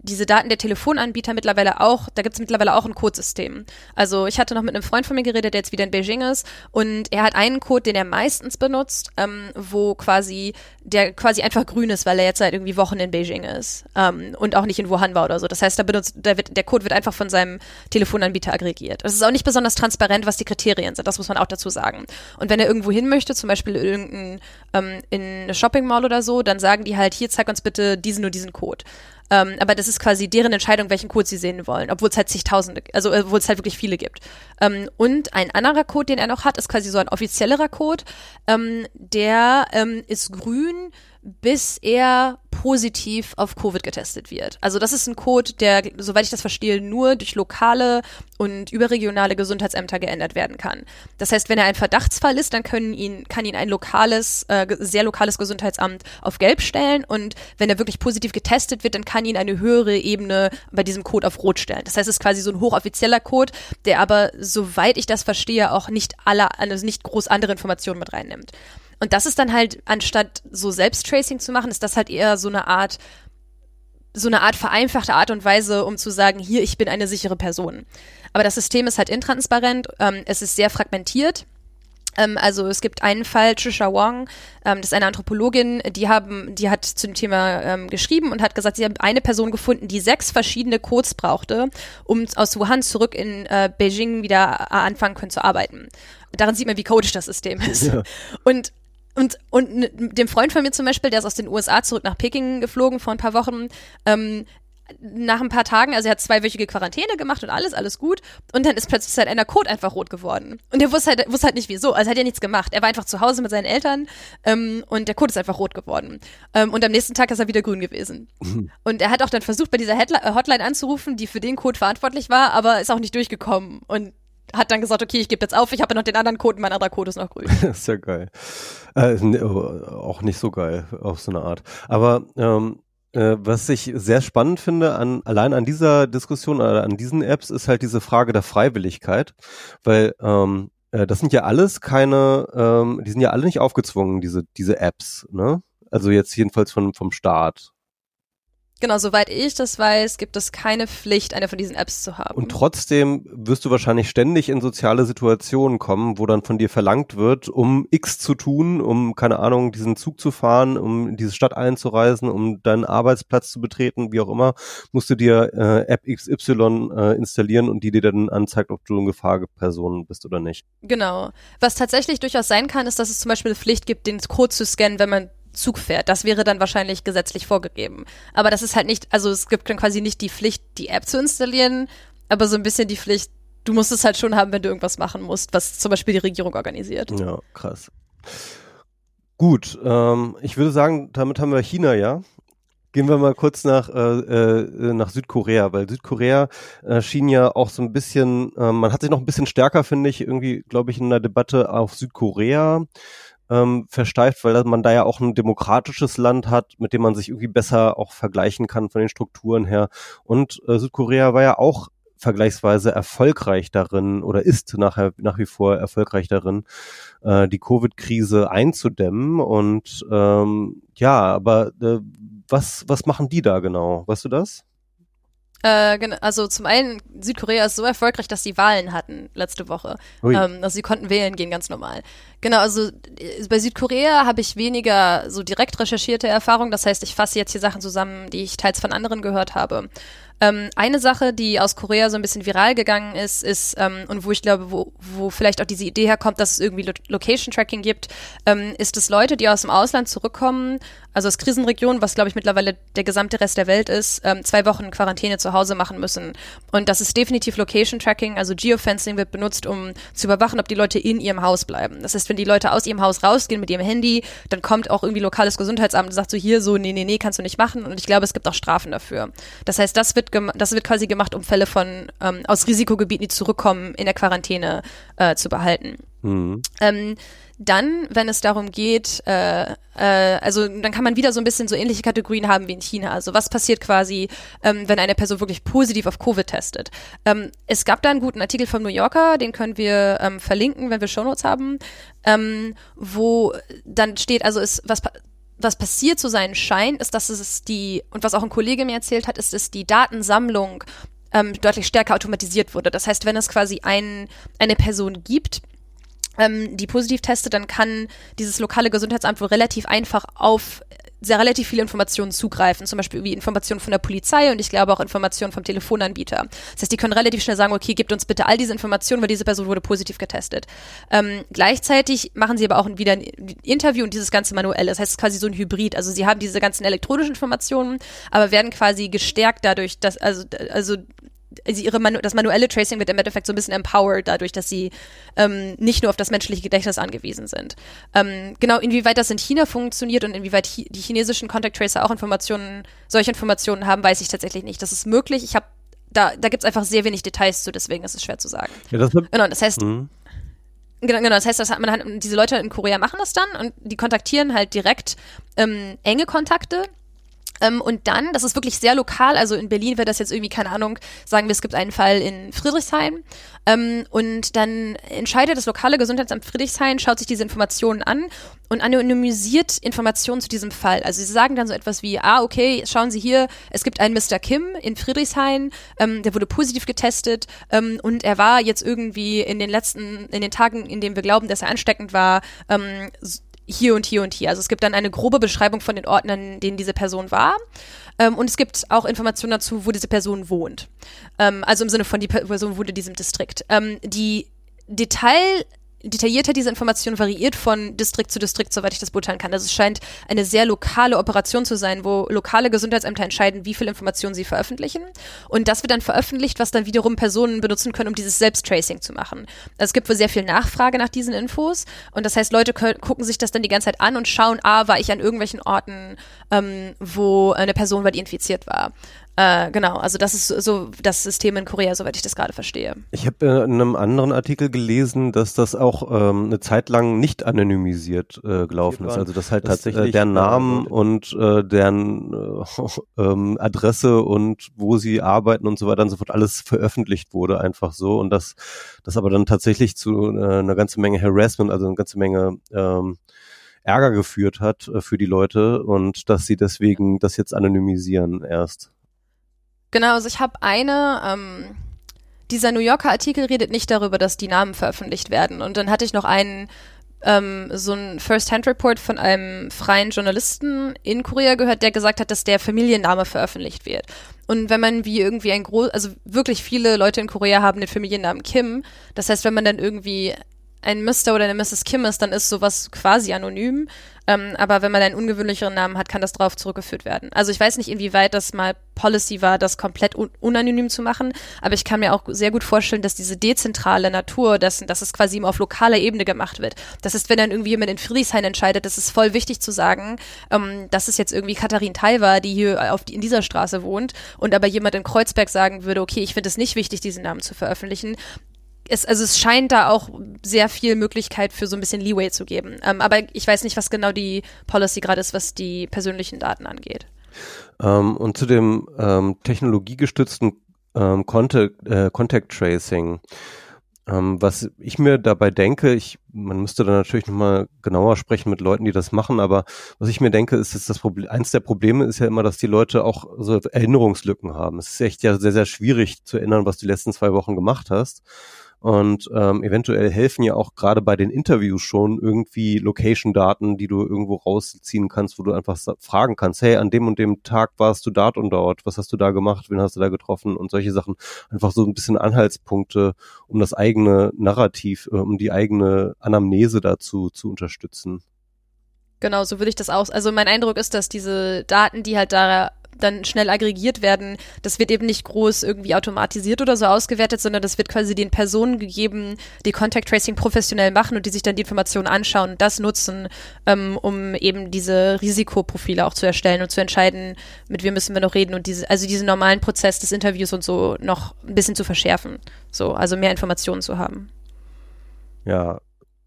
diese Daten der Telefonanbieter mittlerweile auch, da gibt es mittlerweile auch ein Codesystem. Also ich hatte noch mit einem Freund von mir geredet, der jetzt wieder in Beijing ist und er hat einen Code, den er meistens benutzt, ähm, wo quasi, der quasi einfach grün ist, weil er jetzt seit irgendwie Wochen in Beijing ist ähm, und auch nicht in Wuhan war oder so. Das heißt, da benutzt, da wird, der Code wird einfach von seinem Telefonanbieter aggregiert. Es ist auch nicht besonders transparent, was die Kriterien sind, das muss man auch dazu sagen. Und wenn er irgendwo hin möchte, zum Beispiel irgendein, ähm, in eine Shopping Mall oder so, dann sagen die halt, hier zeig uns bitte diesen nur diesen Code. Ähm, aber das ist quasi deren Entscheidung, welchen Code sie sehen wollen, obwohl es halt zigtausende, also äh, obwohl es halt wirklich viele gibt. Ähm, und ein anderer Code, den er noch hat, ist quasi so ein offiziellerer Code. Ähm, der ähm, ist grün bis er positiv auf Covid getestet wird. Also das ist ein Code, der, soweit ich das verstehe, nur durch lokale und überregionale Gesundheitsämter geändert werden kann. Das heißt, wenn er ein Verdachtsfall ist, dann können ihn, kann ihn ein lokales, äh, sehr lokales Gesundheitsamt auf Gelb stellen und wenn er wirklich positiv getestet wird, dann kann ihn eine höhere Ebene bei diesem Code auf Rot stellen. Das heißt, es ist quasi so ein hochoffizieller Code, der aber, soweit ich das verstehe, auch nicht alle, also nicht groß andere Informationen mit reinnimmt. Und das ist dann halt, anstatt so Selbsttracing zu machen, ist das halt eher so eine Art, so eine Art vereinfachte Art und Weise, um zu sagen, hier, ich bin eine sichere Person. Aber das System ist halt intransparent, ähm, es ist sehr fragmentiert. Ähm, also es gibt einen Fall, Trisha Wong, ähm, das ist eine Anthropologin, die haben, die hat zu dem Thema ähm, geschrieben und hat gesagt, sie haben eine Person gefunden, die sechs verschiedene Codes brauchte, um aus Wuhan zurück in äh, Beijing wieder äh, anfangen können zu arbeiten. Daran sieht man, wie codisch das System ist. Ja. Und und, und dem Freund von mir zum Beispiel, der ist aus den USA zurück nach Peking geflogen vor ein paar Wochen, ähm, nach ein paar Tagen, also er hat zweiwöchige Quarantäne gemacht und alles, alles gut. Und dann ist plötzlich sein einer Code einfach rot geworden. Und er wusste halt, wusste halt nicht wieso. Also er hat ja nichts gemacht. Er war einfach zu Hause mit seinen Eltern ähm, und der Code ist einfach rot geworden. Ähm, und am nächsten Tag ist er wieder grün gewesen. Mhm. Und er hat auch dann versucht, bei dieser Hotline anzurufen, die für den Code verantwortlich war, aber ist auch nicht durchgekommen. Und hat dann gesagt, okay, ich gebe jetzt auf, ich habe noch den anderen Code, mein anderer Code ist noch grün. ist ja geil. Äh, ne, oh, auch nicht so geil auf so eine Art. Aber ähm, äh, was ich sehr spannend finde an allein an dieser Diskussion oder an diesen Apps ist halt diese Frage der Freiwilligkeit, weil ähm, äh, das sind ja alles keine, ähm, die sind ja alle nicht aufgezwungen diese diese Apps, ne? Also jetzt jedenfalls von vom Staat. Genau, soweit ich das weiß, gibt es keine Pflicht, eine von diesen Apps zu haben. Und trotzdem wirst du wahrscheinlich ständig in soziale Situationen kommen, wo dann von dir verlangt wird, um X zu tun, um, keine Ahnung, diesen Zug zu fahren, um in diese Stadt einzureisen, um deinen Arbeitsplatz zu betreten, wie auch immer, musst du dir äh, App XY äh, installieren und die dir dann anzeigt, ob du eine Gefahrperson bist oder nicht. Genau. Was tatsächlich durchaus sein kann, ist, dass es zum Beispiel eine Pflicht gibt, den Code zu scannen, wenn man Zug fährt. Das wäre dann wahrscheinlich gesetzlich vorgegeben. Aber das ist halt nicht, also es gibt dann quasi nicht die Pflicht, die App zu installieren, aber so ein bisschen die Pflicht, du musst es halt schon haben, wenn du irgendwas machen musst, was zum Beispiel die Regierung organisiert. Ja, krass. Gut, ähm, ich würde sagen, damit haben wir China, ja. Gehen wir mal kurz nach, äh, äh, nach Südkorea, weil Südkorea äh, schien ja auch so ein bisschen, äh, man hat sich noch ein bisschen stärker, finde ich, irgendwie, glaube ich, in der Debatte auf Südkorea ähm, versteift, weil man da ja auch ein demokratisches Land hat, mit dem man sich irgendwie besser auch vergleichen kann von den Strukturen her. Und äh, Südkorea war ja auch vergleichsweise erfolgreich darin oder ist nachher nach wie vor erfolgreich darin, äh, die Covid-Krise einzudämmen. Und ähm, ja, aber äh, was was machen die da genau? Weißt du das? Äh, also zum einen, Südkorea ist so erfolgreich, dass sie Wahlen hatten letzte Woche. Ähm, also sie konnten wählen gehen, ganz normal. Genau, also äh, bei Südkorea habe ich weniger so direkt recherchierte Erfahrung. Das heißt, ich fasse jetzt hier Sachen zusammen, die ich teils von anderen gehört habe. Ähm, eine Sache, die aus Korea so ein bisschen viral gegangen ist, ist, ähm, und wo ich glaube, wo, wo vielleicht auch diese Idee herkommt, dass es irgendwie Lo Location Tracking gibt, ähm, ist, dass Leute, die aus dem Ausland zurückkommen, also aus Krisenregionen, was glaube ich mittlerweile der gesamte Rest der Welt ist, ähm, zwei Wochen Quarantäne zu Hause machen müssen. Und das ist definitiv Location Tracking, also Geofencing wird benutzt, um zu überwachen, ob die Leute in ihrem Haus bleiben. Das heißt, wenn die Leute aus ihrem Haus rausgehen mit ihrem Handy, dann kommt auch irgendwie lokales Gesundheitsamt und sagt so hier so, nee, nee, nee, kannst du nicht machen. Und ich glaube, es gibt auch Strafen dafür. Das heißt, das wird das wird quasi gemacht, um Fälle von ähm, aus Risikogebieten, die zurückkommen, in der Quarantäne äh, zu behalten. Mhm. Ähm, dann, wenn es darum geht, äh, äh, also dann kann man wieder so ein bisschen so ähnliche Kategorien haben wie in China. Also was passiert quasi, ähm, wenn eine Person wirklich positiv auf Covid testet? Ähm, es gab da einen guten Artikel vom New Yorker, den können wir ähm, verlinken, wenn wir Shownotes haben, ähm, wo dann steht, also ist was was passiert zu sein scheint, ist, dass es die, und was auch ein Kollege mir erzählt hat, ist, dass die Datensammlung ähm, deutlich stärker automatisiert wurde. Das heißt, wenn es quasi ein, eine Person gibt, ähm, die positiv testet, dann kann dieses lokale Gesundheitsamt wohl relativ einfach auf sehr relativ viele Informationen zugreifen, zum Beispiel wie Informationen von der Polizei und ich glaube auch Informationen vom Telefonanbieter. Das heißt, die können relativ schnell sagen, okay, gebt uns bitte all diese Informationen, weil diese Person wurde positiv getestet. Ähm, gleichzeitig machen sie aber auch wieder ein Interview und dieses ganze manuelle. Das heißt, es ist quasi so ein Hybrid. Also sie haben diese ganzen elektronischen Informationen, aber werden quasi gestärkt dadurch, dass, also, also also ihre Manu das manuelle Tracing wird im Endeffekt so ein bisschen empowered dadurch, dass sie ähm, nicht nur auf das menschliche Gedächtnis angewiesen sind. Ähm, genau, inwieweit das in China funktioniert und inwieweit hi die chinesischen Contact Tracer auch Informationen, solche Informationen haben, weiß ich tatsächlich nicht. Das ist möglich. Ich habe da, da gibt es einfach sehr wenig Details zu, deswegen ist es schwer zu sagen. Ja, das genau, das heißt, mhm. Genau, genau. Das heißt, das hat man halt, diese Leute in Korea machen das dann und die kontaktieren halt direkt ähm, enge Kontakte ähm, und dann, das ist wirklich sehr lokal, also in Berlin wäre das jetzt irgendwie, keine Ahnung, sagen wir, es gibt einen Fall in Friedrichshain. Ähm, und dann entscheidet das lokale Gesundheitsamt Friedrichshain, schaut sich diese Informationen an und anonymisiert Informationen zu diesem Fall. Also sie sagen dann so etwas wie, ah, okay, schauen Sie hier, es gibt einen Mr. Kim in Friedrichshain, ähm, der wurde positiv getestet ähm, und er war jetzt irgendwie in den letzten, in den Tagen, in denen wir glauben, dass er ansteckend war, ähm, hier und hier und hier. Also es gibt dann eine grobe Beschreibung von den Orten, an denen diese Person war. Ähm, und es gibt auch Informationen dazu, wo diese Person wohnt. Ähm, also im Sinne von, die Person wohnt in diesem Distrikt. Ähm, die Detail detaillierter diese Information variiert von Distrikt zu Distrikt, soweit ich das beurteilen kann. Also es scheint eine sehr lokale Operation zu sein, wo lokale Gesundheitsämter entscheiden, wie viel Informationen sie veröffentlichen. Und das wird dann veröffentlicht, was dann wiederum Personen benutzen können, um dieses Selbsttracing zu machen. Also es gibt wohl sehr viel Nachfrage nach diesen Infos. Und das heißt, Leute gucken sich das dann die ganze Zeit an und schauen, ah, war ich an irgendwelchen Orten, ähm, wo eine Person war, die infiziert war. Äh, genau, also das ist so das System in Korea, soweit ich das gerade verstehe. Ich habe in einem anderen Artikel gelesen, dass das auch ähm, eine Zeit lang nicht anonymisiert äh, gelaufen ist. Also dass halt das, tatsächlich äh, deren Namen und äh, deren äh, ähm, Adresse und wo sie arbeiten und so weiter und so fort alles veröffentlicht wurde, einfach so. Und das, das aber dann tatsächlich zu äh, einer ganzen Menge Harassment, also eine ganze Menge ähm, Ärger geführt hat äh, für die Leute und dass sie deswegen das jetzt anonymisieren erst. Genau, also ich habe eine, ähm, dieser New Yorker Artikel redet nicht darüber, dass die Namen veröffentlicht werden. Und dann hatte ich noch einen, ähm, so ein First-Hand-Report von einem freien Journalisten in Korea gehört, der gesagt hat, dass der Familienname veröffentlicht wird. Und wenn man wie irgendwie ein groß, also wirklich viele Leute in Korea haben den Familiennamen Kim. Das heißt, wenn man dann irgendwie ein Mr. oder eine Mrs. Kim ist, dann ist sowas quasi anonym. Ähm, aber wenn man einen ungewöhnlicheren Namen hat, kann das darauf zurückgeführt werden. Also ich weiß nicht, inwieweit das mal Policy war, das komplett un unanonym zu machen, aber ich kann mir auch sehr gut vorstellen, dass diese dezentrale Natur dessen, dass es quasi auf lokaler Ebene gemacht wird. Das ist, wenn dann irgendwie jemand in Friedrichshain entscheidet, das ist voll wichtig zu sagen, ähm, dass es jetzt irgendwie Katharin Teil war, die hier auf die, in dieser Straße wohnt und aber jemand in Kreuzberg sagen würde, okay, ich finde es nicht wichtig, diesen Namen zu veröffentlichen, es, also es scheint da auch sehr viel Möglichkeit für so ein bisschen Leeway zu geben. Ähm, aber ich weiß nicht, was genau die Policy gerade ist, was die persönlichen Daten angeht. Ähm, und zu dem ähm, technologiegestützten ähm, Contact, äh, Contact Tracing. Ähm, was ich mir dabei denke, ich, man müsste da natürlich nochmal genauer sprechen mit Leuten, die das machen, aber was ich mir denke, ist, dass das Problem, eins der Probleme ist ja immer, dass die Leute auch so Erinnerungslücken haben. Es ist echt ja sehr, sehr schwierig zu erinnern, was du die letzten zwei Wochen gemacht hast. Und ähm, eventuell helfen ja auch gerade bei den Interviews schon irgendwie Location-Daten, die du irgendwo rausziehen kannst, wo du einfach fragen kannst, hey, an dem und dem Tag warst du dort und dort, was hast du da gemacht, wen hast du da getroffen und solche Sachen. Einfach so ein bisschen Anhaltspunkte, um das eigene Narrativ, äh, um die eigene Anamnese dazu zu unterstützen. Genau, so würde ich das aus. Also mein Eindruck ist, dass diese Daten, die halt da dann schnell aggregiert werden, das wird eben nicht groß irgendwie automatisiert oder so ausgewertet, sondern das wird quasi den Personen gegeben, die Contact Tracing professionell machen und die sich dann die Informationen anschauen und das nutzen, ähm, um eben diese Risikoprofile auch zu erstellen und zu entscheiden, mit wem müssen wir noch reden und diese, also diesen normalen Prozess des Interviews und so noch ein bisschen zu verschärfen. So, also mehr Informationen zu haben. Ja,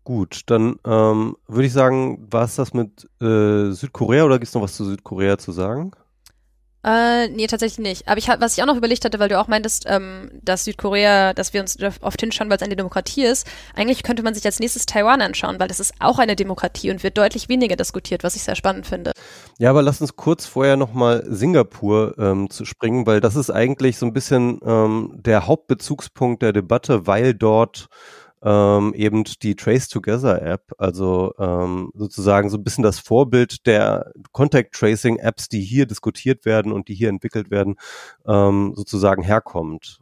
Gut, dann ähm, würde ich sagen, war es das mit äh, Südkorea oder gibt es noch was zu Südkorea zu sagen? Äh, nee, tatsächlich nicht. Aber ich was ich auch noch überlegt hatte, weil du auch meintest, ähm, dass Südkorea, dass wir uns oft hinschauen, weil es eine Demokratie ist. Eigentlich könnte man sich als nächstes Taiwan anschauen, weil das ist auch eine Demokratie und wird deutlich weniger diskutiert, was ich sehr spannend finde. Ja, aber lass uns kurz vorher nochmal Singapur ähm, zu springen, weil das ist eigentlich so ein bisschen ähm, der Hauptbezugspunkt der Debatte, weil dort ähm, eben die Trace Together App, also ähm, sozusagen so ein bisschen das Vorbild der Contact Tracing Apps, die hier diskutiert werden und die hier entwickelt werden, ähm, sozusagen herkommt.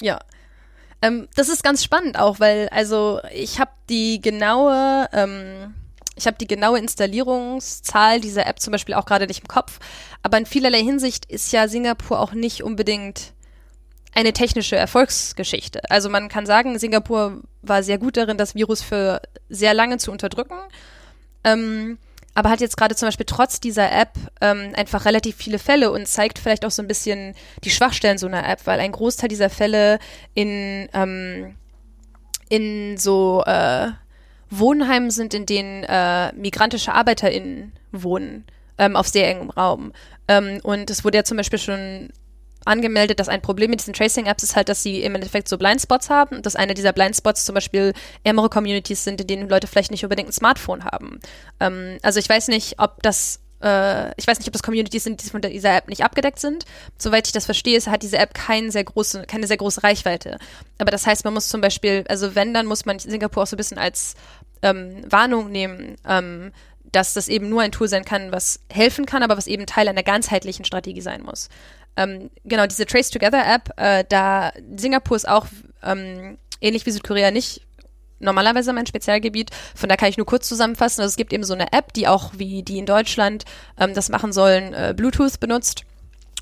Ja. Ähm, das ist ganz spannend auch, weil also ich habe die genaue ähm, ich habe die genaue Installierungszahl dieser App zum Beispiel auch gerade nicht im Kopf, aber in vielerlei Hinsicht ist ja Singapur auch nicht unbedingt eine technische Erfolgsgeschichte. Also man kann sagen, Singapur war sehr gut darin, das Virus für sehr lange zu unterdrücken. Ähm, aber hat jetzt gerade zum Beispiel trotz dieser App ähm, einfach relativ viele Fälle und zeigt vielleicht auch so ein bisschen die Schwachstellen so einer App, weil ein Großteil dieser Fälle in, ähm, in so äh, Wohnheimen sind, in denen äh, migrantische ArbeiterInnen wohnen, ähm, auf sehr engem Raum. Ähm, und es wurde ja zum Beispiel schon angemeldet, dass ein Problem mit diesen Tracing-Apps ist halt, dass sie im Endeffekt so Blindspots haben, dass eine dieser Blindspots zum Beispiel ärmere Communities sind, in denen Leute vielleicht nicht unbedingt ein Smartphone haben. Ähm, also ich weiß nicht, ob das äh, ich weiß nicht, ob das Communities sind, die von dieser App nicht abgedeckt sind. Soweit ich das verstehe, hat diese App kein sehr große, keine sehr große Reichweite. Aber das heißt, man muss zum Beispiel, also wenn, dann muss man Singapur auch so ein bisschen als ähm, Warnung nehmen, ähm, dass das eben nur ein Tool sein kann, was helfen kann, aber was eben Teil einer ganzheitlichen Strategie sein muss. Ähm, genau, diese Trace Together App, äh, da Singapur ist auch ähm, ähnlich wie Südkorea nicht normalerweise mein Spezialgebiet. Von da kann ich nur kurz zusammenfassen. Also es gibt eben so eine App, die auch wie die in Deutschland ähm, das machen sollen, äh, Bluetooth benutzt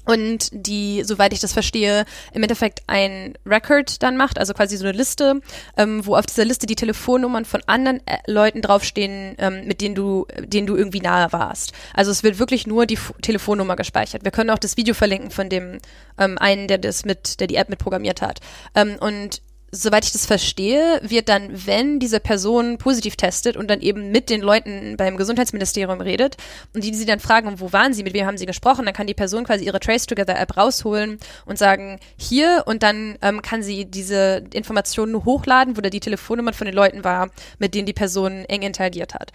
und die, soweit ich das verstehe, im Endeffekt ein Record dann macht, also quasi so eine Liste, ähm, wo auf dieser Liste die Telefonnummern von anderen äh, Leuten draufstehen, ähm, mit denen du, denen du irgendwie nahe warst. Also es wird wirklich nur die F Telefonnummer gespeichert. Wir können auch das Video verlinken von dem ähm, einen, der das mit, der die App mit programmiert hat. Ähm, und soweit ich das verstehe, wird dann, wenn diese Person positiv testet und dann eben mit den Leuten beim Gesundheitsministerium redet und die sie dann fragen, wo waren sie, mit wem haben sie gesprochen, dann kann die Person quasi ihre Trace Together App rausholen und sagen, hier und dann ähm, kann sie diese Informationen hochladen, wo da die Telefonnummer von den Leuten war, mit denen die Person eng interagiert hat.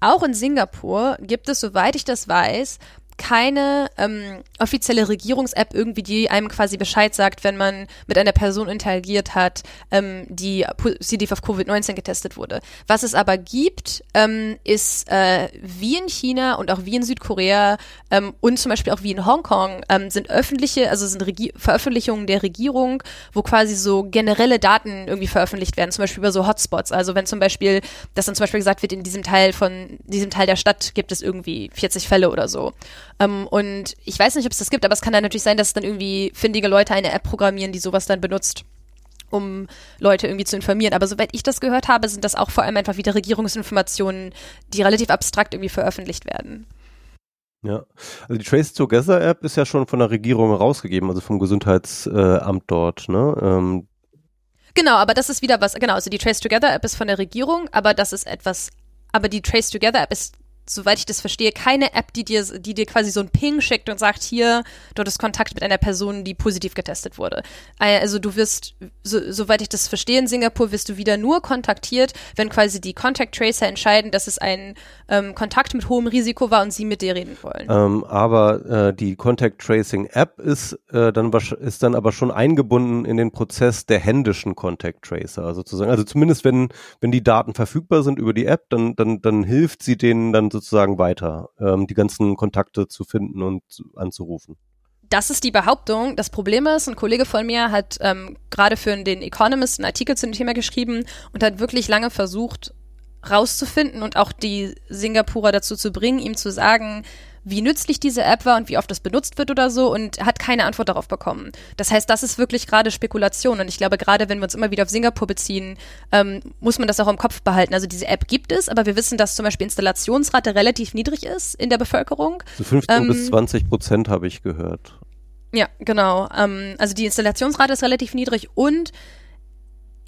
Auch in Singapur gibt es, soweit ich das weiß, keine ähm, offizielle Regierungs-App irgendwie, die einem quasi Bescheid sagt, wenn man mit einer Person interagiert hat, ähm, die positiv auf Covid-19 getestet wurde. Was es aber gibt, ähm, ist äh, wie in China und auch wie in Südkorea ähm, und zum Beispiel auch wie in Hongkong ähm, sind öffentliche, also sind Regi Veröffentlichungen der Regierung, wo quasi so generelle Daten irgendwie veröffentlicht werden, zum Beispiel über so Hotspots. Also wenn zum Beispiel, dass dann zum Beispiel gesagt wird, in diesem Teil von diesem Teil der Stadt gibt es irgendwie 40 Fälle oder so. Ähm, und ich weiß nicht, ob es das gibt, aber es kann dann natürlich sein, dass dann irgendwie findige Leute eine App programmieren, die sowas dann benutzt um Leute irgendwie zu informieren. Aber soweit ich das gehört habe, sind das auch vor allem einfach wieder Regierungsinformationen, die relativ abstrakt irgendwie veröffentlicht werden. Ja, also die Trace Together App ist ja schon von der Regierung rausgegeben, also vom Gesundheitsamt dort, ne? Ähm. Genau, aber das ist wieder was, genau, also die Trace Together App ist von der Regierung, aber das ist etwas, aber die Trace Together App ist soweit ich das verstehe, keine App, die dir, die dir quasi so ein Ping schickt und sagt, hier, du hattest Kontakt mit einer Person, die positiv getestet wurde. Also du wirst, so, soweit ich das verstehe, in Singapur wirst du wieder nur kontaktiert, wenn quasi die Contact Tracer entscheiden, dass es ein ähm, Kontakt mit hohem Risiko war und sie mit dir reden wollen. Ähm, aber äh, die Contact Tracing App ist, äh, dann, ist dann aber schon eingebunden in den Prozess der händischen Contact Tracer sozusagen. Also zumindest wenn, wenn die Daten verfügbar sind über die App, dann, dann, dann hilft sie denen dann sozusagen weiter, ähm, die ganzen Kontakte zu finden und anzurufen. Das ist die Behauptung. Das Problem ist, ein Kollege von mir hat ähm, gerade für den Economist einen Artikel zu dem Thema geschrieben und hat wirklich lange versucht, rauszufinden und auch die Singapurer dazu zu bringen, ihm zu sagen, wie nützlich diese App war und wie oft das benutzt wird oder so und hat keine Antwort darauf bekommen. Das heißt, das ist wirklich gerade Spekulation und ich glaube, gerade wenn wir uns immer wieder auf Singapur beziehen, ähm, muss man das auch im Kopf behalten. Also diese App gibt es, aber wir wissen, dass zum Beispiel Installationsrate relativ niedrig ist in der Bevölkerung. So 15 ähm, bis 20 Prozent habe ich gehört. Ja, genau. Ähm, also die Installationsrate ist relativ niedrig und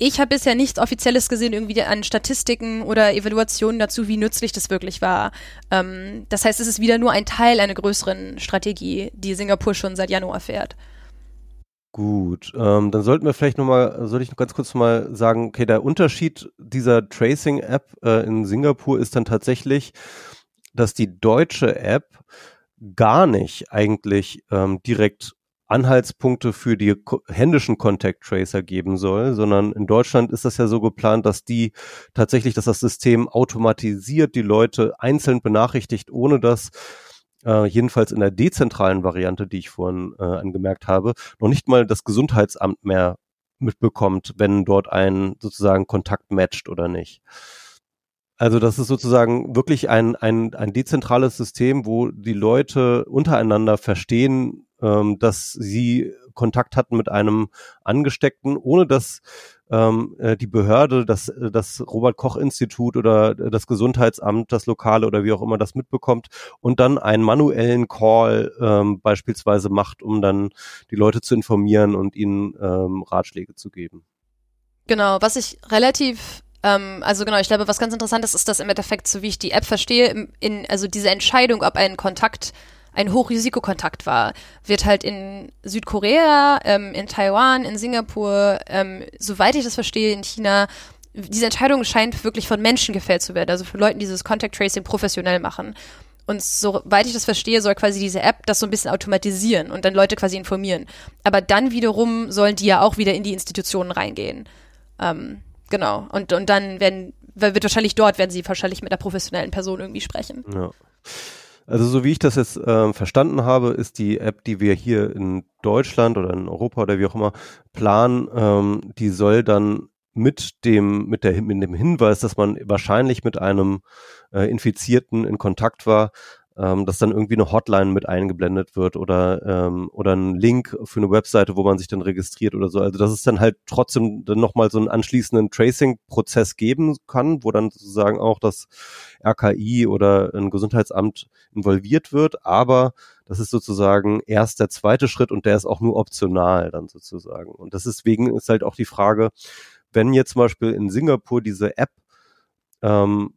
ich habe bisher nichts Offizielles gesehen, irgendwie an Statistiken oder Evaluationen dazu, wie nützlich das wirklich war. Ähm, das heißt, es ist wieder nur ein Teil einer größeren Strategie, die Singapur schon seit Januar fährt. Gut, ähm, dann sollten wir vielleicht nochmal, soll ich noch ganz kurz mal sagen, okay, der Unterschied dieser Tracing-App äh, in Singapur ist dann tatsächlich, dass die deutsche App gar nicht eigentlich ähm, direkt Anhaltspunkte für die händischen Contact Tracer geben soll, sondern in Deutschland ist das ja so geplant, dass die tatsächlich, dass das System automatisiert die Leute einzeln benachrichtigt, ohne dass äh, jedenfalls in der dezentralen Variante, die ich vorhin äh, angemerkt habe, noch nicht mal das Gesundheitsamt mehr mitbekommt, wenn dort ein sozusagen Kontakt matcht oder nicht. Also das ist sozusagen wirklich ein, ein, ein dezentrales System, wo die Leute untereinander verstehen, ähm, dass sie Kontakt hatten mit einem Angesteckten, ohne dass ähm, äh, die Behörde, das, äh, das Robert-Koch-Institut oder das Gesundheitsamt, das Lokale oder wie auch immer das mitbekommt und dann einen manuellen Call ähm, beispielsweise macht, um dann die Leute zu informieren und ihnen ähm, Ratschläge zu geben. Genau, was ich relativ ähm, also genau, ich glaube, was ganz interessant ist, ist, dass im Endeffekt, so wie ich die App verstehe, in, also diese Entscheidung, ob ein Kontakt ein Hochrisikokontakt war, wird halt in Südkorea, ähm, in Taiwan, in Singapur, ähm, soweit ich das verstehe, in China, diese Entscheidung scheint wirklich von Menschen gefällt zu werden, also von Leuten, die dieses Contact Tracing professionell machen. Und soweit ich das verstehe, soll quasi diese App das so ein bisschen automatisieren und dann Leute quasi informieren. Aber dann wiederum sollen die ja auch wieder in die Institutionen reingehen. Ähm, genau. Und, und dann werden, wird wahrscheinlich dort, werden sie wahrscheinlich mit einer professionellen Person irgendwie sprechen. Ja. Also so wie ich das jetzt äh, verstanden habe, ist die App, die wir hier in Deutschland oder in Europa oder wie auch immer planen, ähm, die soll dann mit dem mit der mit dem Hinweis, dass man wahrscheinlich mit einem äh, Infizierten in Kontakt war, ähm, dass dann irgendwie eine Hotline mit eingeblendet wird oder ähm, oder ein Link für eine Webseite, wo man sich dann registriert oder so. Also dass es dann halt trotzdem dann nochmal so einen anschließenden Tracing-Prozess geben kann, wo dann sozusagen auch das RKI oder ein Gesundheitsamt involviert wird, aber das ist sozusagen erst der zweite Schritt und der ist auch nur optional dann sozusagen. Und das deswegen ist halt auch die Frage, wenn jetzt zum Beispiel in Singapur diese App ähm,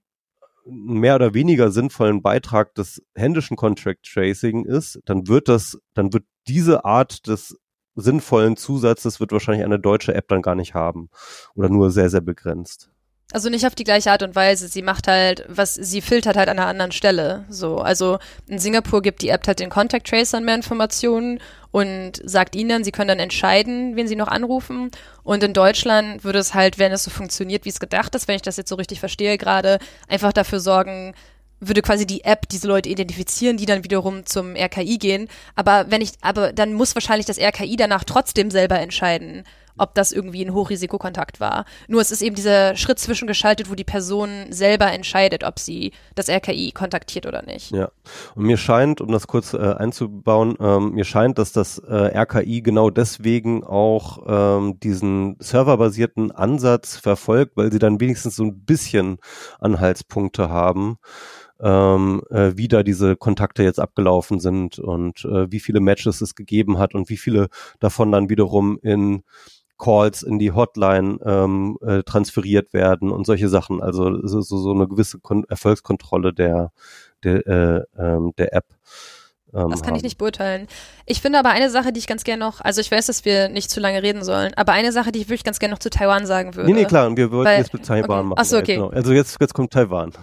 mehr oder weniger sinnvollen Beitrag des händischen Contract Tracing ist, dann wird das, dann wird diese Art des sinnvollen Zusatzes wird wahrscheinlich eine deutsche App dann gar nicht haben oder nur sehr, sehr begrenzt. Also nicht auf die gleiche Art und Weise. Sie macht halt, was, sie filtert halt an einer anderen Stelle. So, also in Singapur gibt die App halt den Contact Tracern mehr Informationen und sagt ihnen dann, sie können dann entscheiden, wen sie noch anrufen. Und in Deutschland würde es halt, wenn es so funktioniert, wie es gedacht ist, wenn ich das jetzt so richtig verstehe gerade, einfach dafür sorgen, würde quasi die App diese Leute identifizieren, die dann wiederum zum RKI gehen. Aber wenn ich, aber dann muss wahrscheinlich das RKI danach trotzdem selber entscheiden, ob das irgendwie ein Hochrisikokontakt war. Nur es ist eben dieser Schritt zwischengeschaltet, wo die Person selber entscheidet, ob sie das RKI kontaktiert oder nicht. Ja, und mir scheint, um das kurz äh, einzubauen, ähm, mir scheint, dass das äh, RKI genau deswegen auch ähm, diesen serverbasierten Ansatz verfolgt, weil sie dann wenigstens so ein bisschen Anhaltspunkte haben ähm, äh, wie da diese Kontakte jetzt abgelaufen sind und äh, wie viele Matches es gegeben hat und wie viele davon dann wiederum in Calls in die Hotline ähm, äh, transferiert werden und solche Sachen. Also so, so eine gewisse Kon Erfolgskontrolle der, der, äh, ähm, der App. Ähm, das kann haben. ich nicht beurteilen. Ich finde aber eine Sache, die ich ganz gerne noch, also ich weiß, dass wir nicht zu lange reden sollen, aber eine Sache, die ich wirklich ganz gerne noch zu Taiwan sagen würde. Nee, nee, klar, und wir wollten Weil, jetzt mit Taiwan okay. machen. Achso, okay. Genau. Also jetzt, jetzt kommt Taiwan.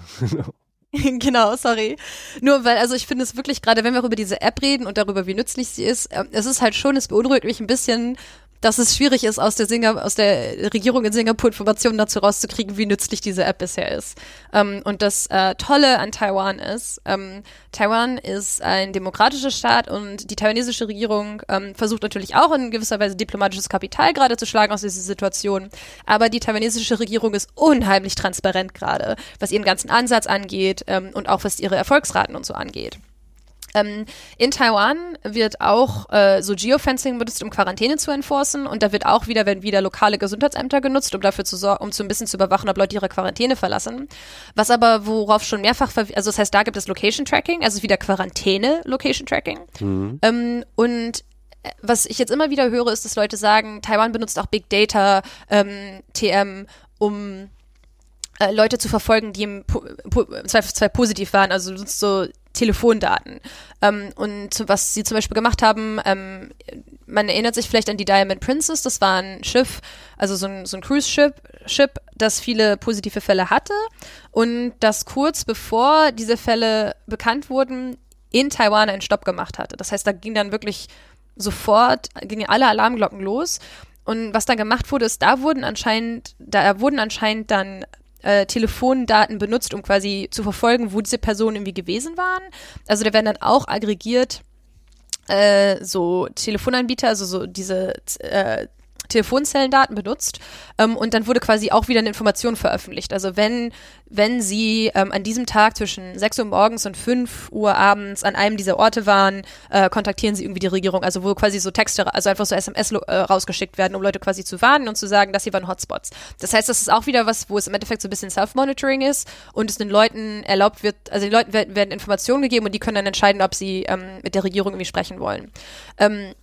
genau, sorry. Nur weil, also ich finde es wirklich, gerade wenn wir über diese App reden und darüber, wie nützlich sie ist, äh, es ist halt schon, es beunruhigt mich ein bisschen, dass es schwierig ist, aus der, Singa aus der Regierung in Singapur Informationen dazu rauszukriegen, wie nützlich diese App bisher ist. Ähm, und das äh, Tolle an Taiwan ist, ähm, Taiwan ist ein demokratischer Staat und die taiwanesische Regierung ähm, versucht natürlich auch in gewisser Weise diplomatisches Kapital gerade zu schlagen aus dieser Situation. Aber die taiwanesische Regierung ist unheimlich transparent gerade, was ihren ganzen Ansatz angeht ähm, und auch was ihre Erfolgsraten und so angeht. Ähm, in Taiwan wird auch äh, so Geofencing benutzt, um Quarantäne zu enforcen. Und da wird auch wieder, werden wieder lokale Gesundheitsämter genutzt, um dafür zu sorgen, um so ein bisschen zu überwachen, ob Leute ihre Quarantäne verlassen. Was aber, worauf schon mehrfach, also das heißt, da gibt es Location Tracking, also wieder Quarantäne Location Tracking. Mhm. Ähm, und äh, was ich jetzt immer wieder höre, ist, dass Leute sagen, Taiwan benutzt auch Big Data, ähm, TM, um äh, Leute zu verfolgen, die im po po Zweifelsfall positiv waren, also so Telefondaten. Ähm, und was sie zum Beispiel gemacht haben, ähm, man erinnert sich vielleicht an die Diamond Princess, das war ein Schiff, also so ein, so ein Cruise-Ship, Ship, das viele positive Fälle hatte und das kurz bevor diese Fälle bekannt wurden, in Taiwan einen Stopp gemacht hatte. Das heißt, da ging dann wirklich sofort, gingen alle Alarmglocken los. Und was dann gemacht wurde, ist, da wurden anscheinend, da wurden anscheinend dann äh, Telefondaten benutzt, um quasi zu verfolgen, wo diese Personen irgendwie gewesen waren. Also da werden dann auch aggregiert äh, so Telefonanbieter, also so diese äh, Telefonzellendaten benutzt ähm, und dann wurde quasi auch wieder eine Information veröffentlicht. Also wenn, wenn Sie ähm, an diesem Tag zwischen 6 Uhr morgens und 5 Uhr abends an einem dieser Orte waren, äh, kontaktieren Sie irgendwie die Regierung. Also wo quasi so Texte, also einfach so SMS äh, rausgeschickt werden, um Leute quasi zu warnen und zu sagen, dass sie waren Hotspots. Das heißt, das ist auch wieder was, wo es im Endeffekt so ein bisschen Self-Monitoring ist und es den Leuten erlaubt wird, also den Leuten werden, werden Informationen gegeben und die können dann entscheiden, ob sie ähm, mit der Regierung irgendwie sprechen wollen. Ähm,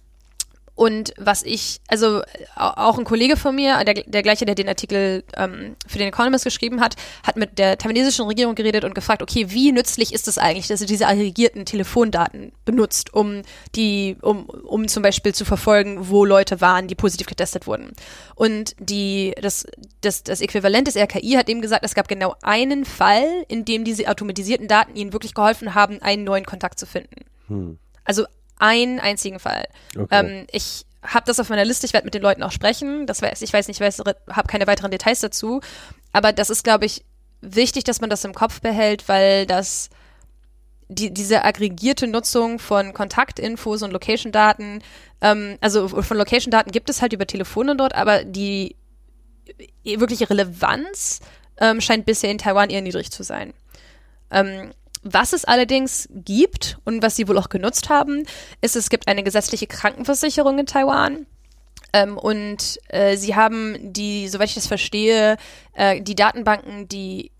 und was ich, also auch ein Kollege von mir, der, der gleiche, der den Artikel ähm, für den Economist geschrieben hat, hat mit der taiwanesischen Regierung geredet und gefragt, okay, wie nützlich ist es eigentlich, dass sie diese aggregierten Telefondaten benutzt, um die, um, um zum Beispiel zu verfolgen, wo Leute waren, die positiv getestet wurden. Und die, das, das, das Äquivalent des RKI hat eben gesagt, es gab genau einen Fall, in dem diese automatisierten Daten ihnen wirklich geholfen haben, einen neuen Kontakt zu finden. Hm. Also einen einzigen Fall. Okay. Ähm, ich habe das auf meiner Liste, ich werde mit den Leuten auch sprechen. Das weiß, ich weiß nicht, ich habe keine weiteren Details dazu. Aber das ist, glaube ich, wichtig, dass man das im Kopf behält, weil das die, diese aggregierte Nutzung von Kontaktinfos und Location-Daten, ähm, also von Location-Daten gibt es halt über Telefone dort, aber die wirkliche Relevanz ähm, scheint bisher in Taiwan eher niedrig zu sein. Ähm, was es allerdings gibt und was sie wohl auch genutzt haben, ist, es gibt eine gesetzliche Krankenversicherung in Taiwan. Ähm, und äh, sie haben die, soweit ich das verstehe, äh, die Datenbanken, die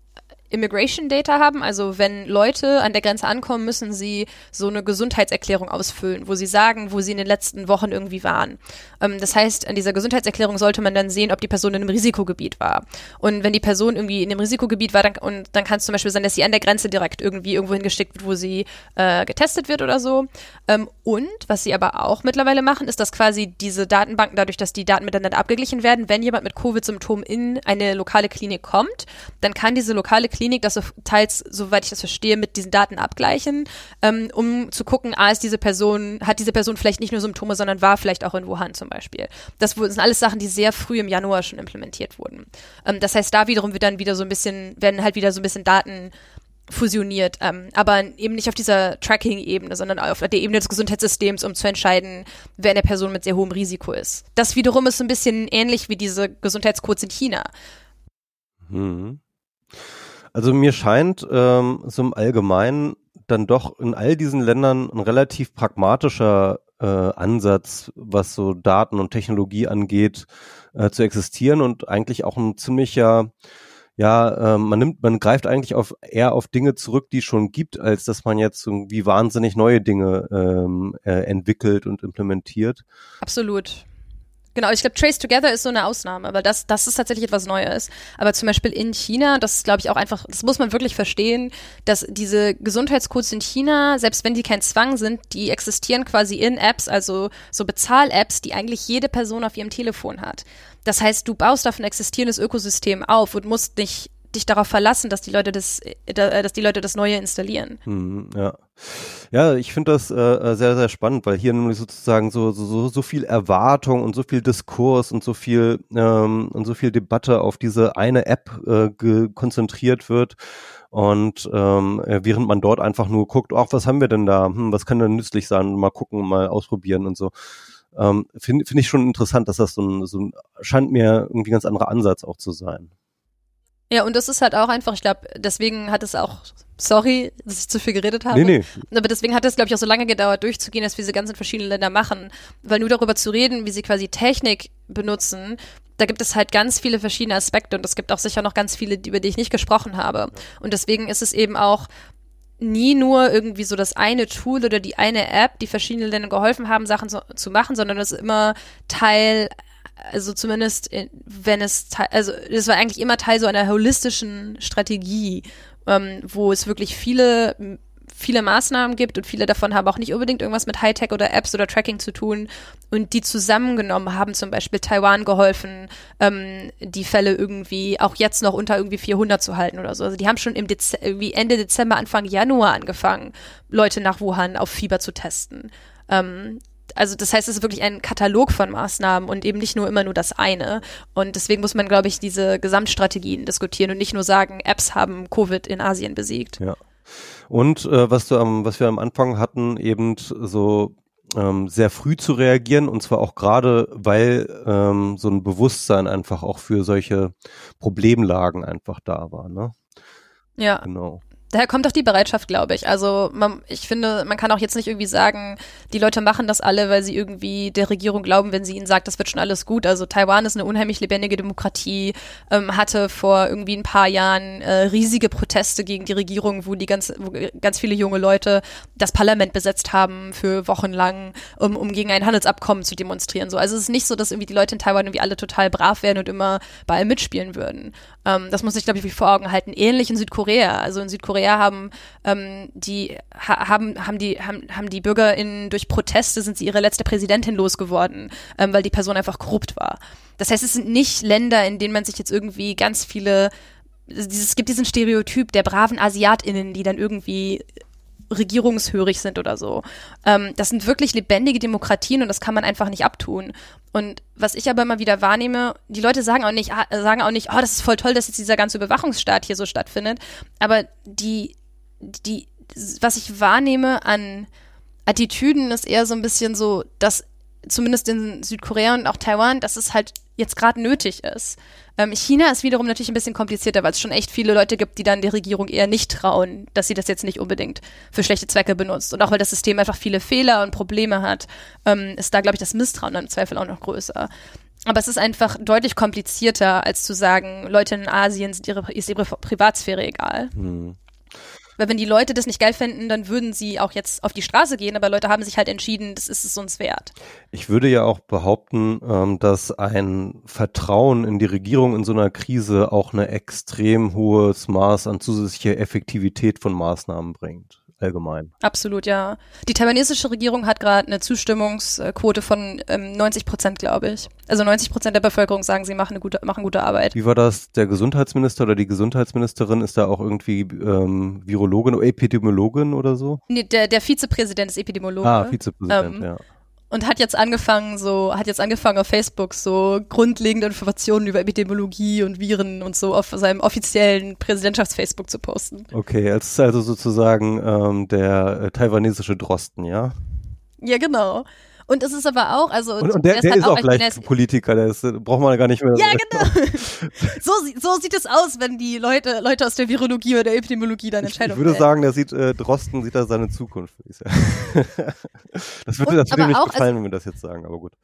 Immigration Data haben. Also wenn Leute an der Grenze ankommen, müssen sie so eine Gesundheitserklärung ausfüllen, wo sie sagen, wo sie in den letzten Wochen irgendwie waren. Ähm, das heißt, an dieser Gesundheitserklärung sollte man dann sehen, ob die Person in einem Risikogebiet war. Und wenn die Person irgendwie in einem Risikogebiet war, dann, und dann kann es zum Beispiel sein, dass sie an der Grenze direkt irgendwie irgendwo hingeschickt wird, wo sie äh, getestet wird oder so. Ähm, und was sie aber auch mittlerweile machen, ist, dass quasi diese Datenbanken, dadurch, dass die Daten miteinander abgeglichen werden, wenn jemand mit Covid-Symptomen in eine lokale Klinik kommt, dann kann diese lokale Klinik das so teils, soweit ich das verstehe, mit diesen Daten abgleichen, ähm, um zu gucken, ah, ist diese Person, hat diese Person vielleicht nicht nur Symptome, sondern war vielleicht auch in Wuhan zum Beispiel. Das sind alles Sachen, die sehr früh im Januar schon implementiert wurden. Ähm, das heißt, da wiederum wird dann wieder so ein bisschen, werden halt wieder so ein bisschen Daten fusioniert, ähm, aber eben nicht auf dieser Tracking-Ebene, sondern auf der Ebene des Gesundheitssystems, um zu entscheiden, wer eine Person mit sehr hohem Risiko ist. Das wiederum ist so ein bisschen ähnlich wie diese Gesundheitscodes in China. Hm. Also mir scheint ähm, so im Allgemeinen dann doch in all diesen Ländern ein relativ pragmatischer äh, Ansatz, was so Daten und Technologie angeht, äh, zu existieren und eigentlich auch ein ziemlicher ja, äh, man nimmt, man greift eigentlich auf eher auf Dinge zurück, die es schon gibt, als dass man jetzt irgendwie wahnsinnig neue Dinge ähm, äh, entwickelt und implementiert. Absolut. Genau, ich glaube, Trace Together ist so eine Ausnahme, weil das, das ist tatsächlich etwas Neues. Aber zum Beispiel in China, das ist, glaube ich, auch einfach, das muss man wirklich verstehen, dass diese Gesundheitscodes in China, selbst wenn die kein Zwang sind, die existieren quasi in Apps, also so Bezahl-Apps, die eigentlich jede Person auf ihrem Telefon hat. Das heißt, du baust auf ein existierendes Ökosystem auf und musst nicht dich darauf verlassen, dass die Leute das, äh, dass die Leute das Neue installieren. Hm, ja. Ja, ich finde das äh, äh, sehr, sehr spannend, weil hier nämlich sozusagen so, so, so viel Erwartung und so viel Diskurs und so viel ähm, und so viel Debatte auf diese eine App äh, konzentriert wird. Und ähm, äh, während man dort einfach nur guckt, ach, was haben wir denn da? Hm, was kann denn nützlich sein? Mal gucken, mal ausprobieren und so. Ähm, Finde find ich schon interessant, dass das so ein, so ein, scheint mir irgendwie ganz anderer Ansatz auch zu sein. Ja, und das ist halt auch einfach, ich glaube, deswegen hat es auch, sorry, dass ich zu viel geredet habe. Nee, nee. Aber deswegen hat es, glaube ich, auch so lange gedauert, durchzugehen, dass wir diese ganzen verschiedenen Länder machen. Weil nur darüber zu reden, wie sie quasi Technik benutzen, da gibt es halt ganz viele verschiedene Aspekte und es gibt auch sicher noch ganz viele, über die ich nicht gesprochen habe. Und deswegen ist es eben auch nie nur irgendwie so das eine Tool oder die eine App, die verschiedenen Ländern geholfen haben, Sachen zu, zu machen, sondern das ist immer Teil, also zumindest wenn es, also das war eigentlich immer Teil so einer holistischen Strategie, ähm, wo es wirklich viele viele Maßnahmen gibt und viele davon haben auch nicht unbedingt irgendwas mit Hightech oder Apps oder Tracking zu tun und die zusammengenommen haben zum Beispiel Taiwan geholfen, ähm, die Fälle irgendwie auch jetzt noch unter irgendwie 400 zu halten oder so. Also die haben schon im Dez irgendwie Ende Dezember, Anfang Januar angefangen, Leute nach Wuhan auf Fieber zu testen. Ähm, also das heißt, es ist wirklich ein Katalog von Maßnahmen und eben nicht nur immer nur das eine. Und deswegen muss man, glaube ich, diese Gesamtstrategien diskutieren und nicht nur sagen, Apps haben Covid in Asien besiegt. Ja. Und äh, was du am, was wir am Anfang hatten, eben so ähm, sehr früh zu reagieren und zwar auch gerade, weil ähm, so ein Bewusstsein einfach auch für solche Problemlagen einfach da war. Ne? Ja. Genau. Daher kommt auch die Bereitschaft, glaube ich. Also man, ich finde, man kann auch jetzt nicht irgendwie sagen, die Leute machen das alle, weil sie irgendwie der Regierung glauben, wenn sie ihnen sagt, das wird schon alles gut. Also Taiwan ist eine unheimlich lebendige Demokratie, ähm, hatte vor irgendwie ein paar Jahren äh, riesige Proteste gegen die Regierung, wo die ganz, wo ganz viele junge Leute das Parlament besetzt haben für Wochen lang, um, um gegen ein Handelsabkommen zu demonstrieren. So, also es ist nicht so, dass irgendwie die Leute in Taiwan irgendwie alle total brav werden und immer bei allem mitspielen würden. Ähm, das muss ich, glaube ich, vor Augen halten. Ähnlich in Südkorea. Also in Südkorea haben ähm, die ha, haben haben die haben, haben die BürgerInnen durch Proteste sind sie ihre letzte Präsidentin losgeworden, ähm, weil die Person einfach korrupt war. Das heißt, es sind nicht Länder, in denen man sich jetzt irgendwie ganz viele es gibt diesen Stereotyp der braven AsiatInnen, die dann irgendwie regierungshörig sind oder so. Ähm, das sind wirklich lebendige Demokratien und das kann man einfach nicht abtun. Und was ich aber immer wieder wahrnehme, die Leute sagen auch nicht, ah, sagen auch nicht, oh, das ist voll toll, dass jetzt dieser ganze Überwachungsstaat hier so stattfindet. Aber die, die, was ich wahrnehme an Attitüden ist eher so ein bisschen so, dass zumindest in Südkorea und auch Taiwan, dass es halt jetzt gerade nötig ist. Ähm, China ist wiederum natürlich ein bisschen komplizierter, weil es schon echt viele Leute gibt, die dann der Regierung eher nicht trauen, dass sie das jetzt nicht unbedingt für schlechte Zwecke benutzt. Und auch weil das System einfach viele Fehler und Probleme hat, ähm, ist da, glaube ich, das Misstrauen dann im Zweifel auch noch größer. Aber es ist einfach deutlich komplizierter, als zu sagen, Leute in Asien sind ihre, ist ihre Privatsphäre egal. Hm. Weil wenn die Leute das nicht geil fänden, dann würden sie auch jetzt auf die Straße gehen, aber Leute haben sich halt entschieden, das ist es uns wert. Ich würde ja auch behaupten, ähm, dass ein Vertrauen in die Regierung in so einer Krise auch eine extrem hohes Maß an zusätzlicher Effektivität von Maßnahmen bringt allgemein. Absolut, ja. Die taiwanesische Regierung hat gerade eine Zustimmungsquote von ähm, 90 Prozent, glaube ich. Also 90 Prozent der Bevölkerung sagen, sie machen eine gute, machen gute Arbeit. Wie war das? Der Gesundheitsminister oder die Gesundheitsministerin ist da auch irgendwie ähm, Virologin oder Epidemiologin oder so? Nee, der, der Vizepräsident ist Epidemiologe. Ah, Vizepräsident, ähm, ja und hat jetzt angefangen, so, hat jetzt angefangen auf Facebook so grundlegende Informationen über Epidemiologie und Viren und so auf seinem offiziellen Präsidentschafts-Facebook zu posten. Okay, es ist also sozusagen ähm, der äh, taiwanesische Drosten, ja? Ja, genau. Und es ist aber auch, also und, und der, der, ist auch, auch gleich Politiker, der ist, braucht man gar nicht mehr. Ja, genau. so, so sieht es aus, wenn die Leute, Leute aus der Virologie oder der Epidemiologie dann Entscheidungen Ich, ich würde sagen, der sieht äh, Drosten sieht da seine Zukunft. das würde, das würde mir nicht gefallen, also, wenn wir das jetzt sagen, aber gut.